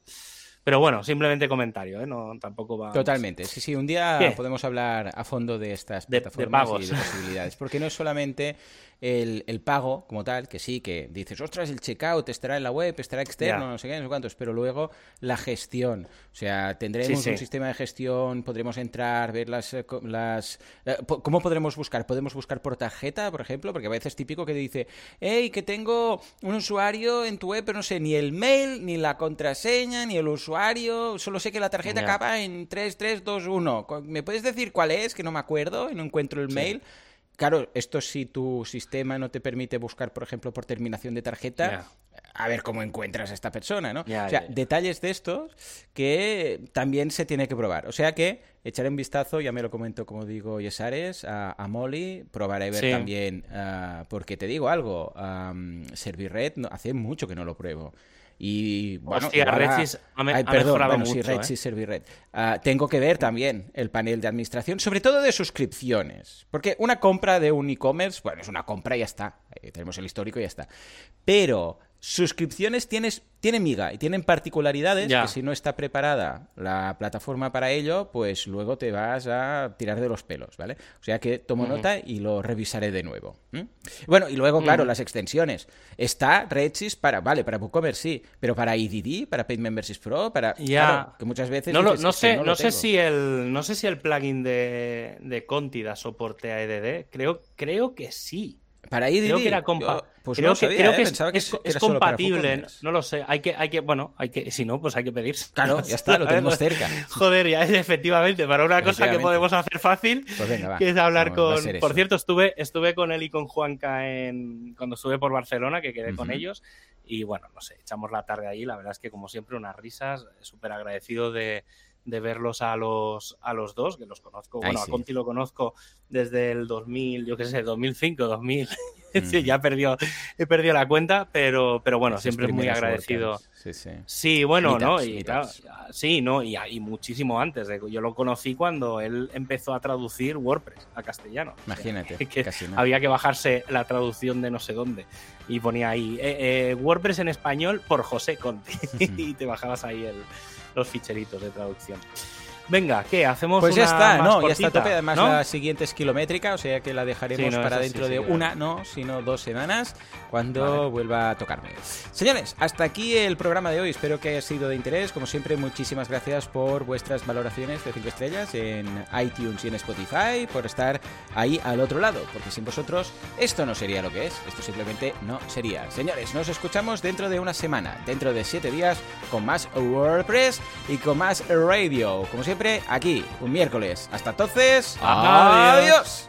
Pero bueno, simplemente comentario, ¿eh? No, tampoco va. Totalmente. Sí, sí, un día podemos hablar a fondo de estas plataformas y de posibilidades. Porque no es solamente el, pago como tal, que sí, que dices, ostras, el checkout estará en la web, estará externo, no sé qué, no sé cuántos, pero luego la gestión. O sea, tendremos un sistema de gestión, podremos entrar, ver las... Eh, las eh, ¿Cómo podremos buscar? ¿Podemos buscar por tarjeta, por ejemplo? Porque a veces es típico que dice, hey, que tengo un usuario en tu web, pero no sé ni el mail, ni la contraseña, ni el usuario, solo sé que la tarjeta acaba en 3321. ¿Me puedes decir cuál es? Que no me acuerdo y no encuentro el mail. Claro, esto si tu sistema no te permite buscar, por ejemplo, por terminación de tarjeta, a ver cómo encuentras a esta persona, ¿no? o sea, detalles de estos que también se tiene que probar. O sea que echaré un vistazo, ya me lo comento, como digo, Yesares, a, a Molly, probaré ver también, uh, porque te digo algo, um, Servirred, hace mucho que no lo pruebo. Y bueno, Hostia, ay, perdón, bueno, sí, Red, sí, Servir uh, tengo que ver también el panel de administración, sobre todo de suscripciones. Porque una compra de un e-commerce, bueno, es una compra y ya está. Eh, tenemos el histórico y ya está. Pero suscripciones tienes, tienen miga y tienen particularidades que si no está preparada la plataforma para ello, pues luego te vas a tirar de los pelos, ¿vale? O sea que tomo nota y lo revisaré de nuevo. Bueno, y luego, claro, las extensiones. Está Redsys para, vale, para WooCommerce sí, pero para EDD, para Paid Memberships Pro, para... Ya. que muchas veces... No, no, sé, no, sé si el, no sé si el plugin de, de Conti da soporte a EDD. Creo, creo que sí. Para ir creo que era compa pues creo, que, creo ¿eh? que, es, es, compatible, no lo sé. Hay que, hay que, bueno, hay que, si no, pues hay que pedirse. Claro, ya está, lo tenemos cerca. (laughs) Joder, ya es efectivamente para una cosa que podemos hacer fácil, pues que es hablar con. Por cierto, estuve, estuve con él y con Juanca en cuando estuve por Barcelona, que quedé con ellos. Y bueno, no sé, echamos la tarde ahí. La verdad es que, como siempre, unas risas. Súper agradecido de, de verlos a los, a los dos, que los conozco. Bueno, a Conti lo conozco desde el 2000, yo qué sé, 2005, 2000. (laughs) ya perdió, he perdido la cuenta, pero, pero bueno, siempre es muy agradecido. Sí, sí. sí, bueno, ¿no? Y, sí, ¿no? Y, y, muchísimo antes. Yo lo conocí cuando él empezó a traducir WordPress a castellano. Imagínate. (laughs) que había que bajarse la traducción de no sé dónde. Y ponía ahí eh, eh, WordPress en español por José Conti. (laughs) y te bajabas ahí el los ficheritos de traducción. Venga, ¿qué? ¿Hacemos Pues ya está, no, ya está a tope. Además, la siguiente es kilométrica, o sea que la dejaremos para dentro de una, no, sino dos semanas, cuando vuelva a tocarme. Señores, hasta aquí el programa de hoy. Espero que haya sido de interés. Como siempre, muchísimas gracias por vuestras valoraciones de 5 estrellas en iTunes y en Spotify, por estar ahí al otro lado, porque sin vosotros esto no sería lo que es. Esto simplemente no sería. Señores, nos escuchamos dentro de una semana, dentro de 7 días, con más WordPress y con más radio. Como siempre, aquí, un miércoles. Hasta entonces, adiós.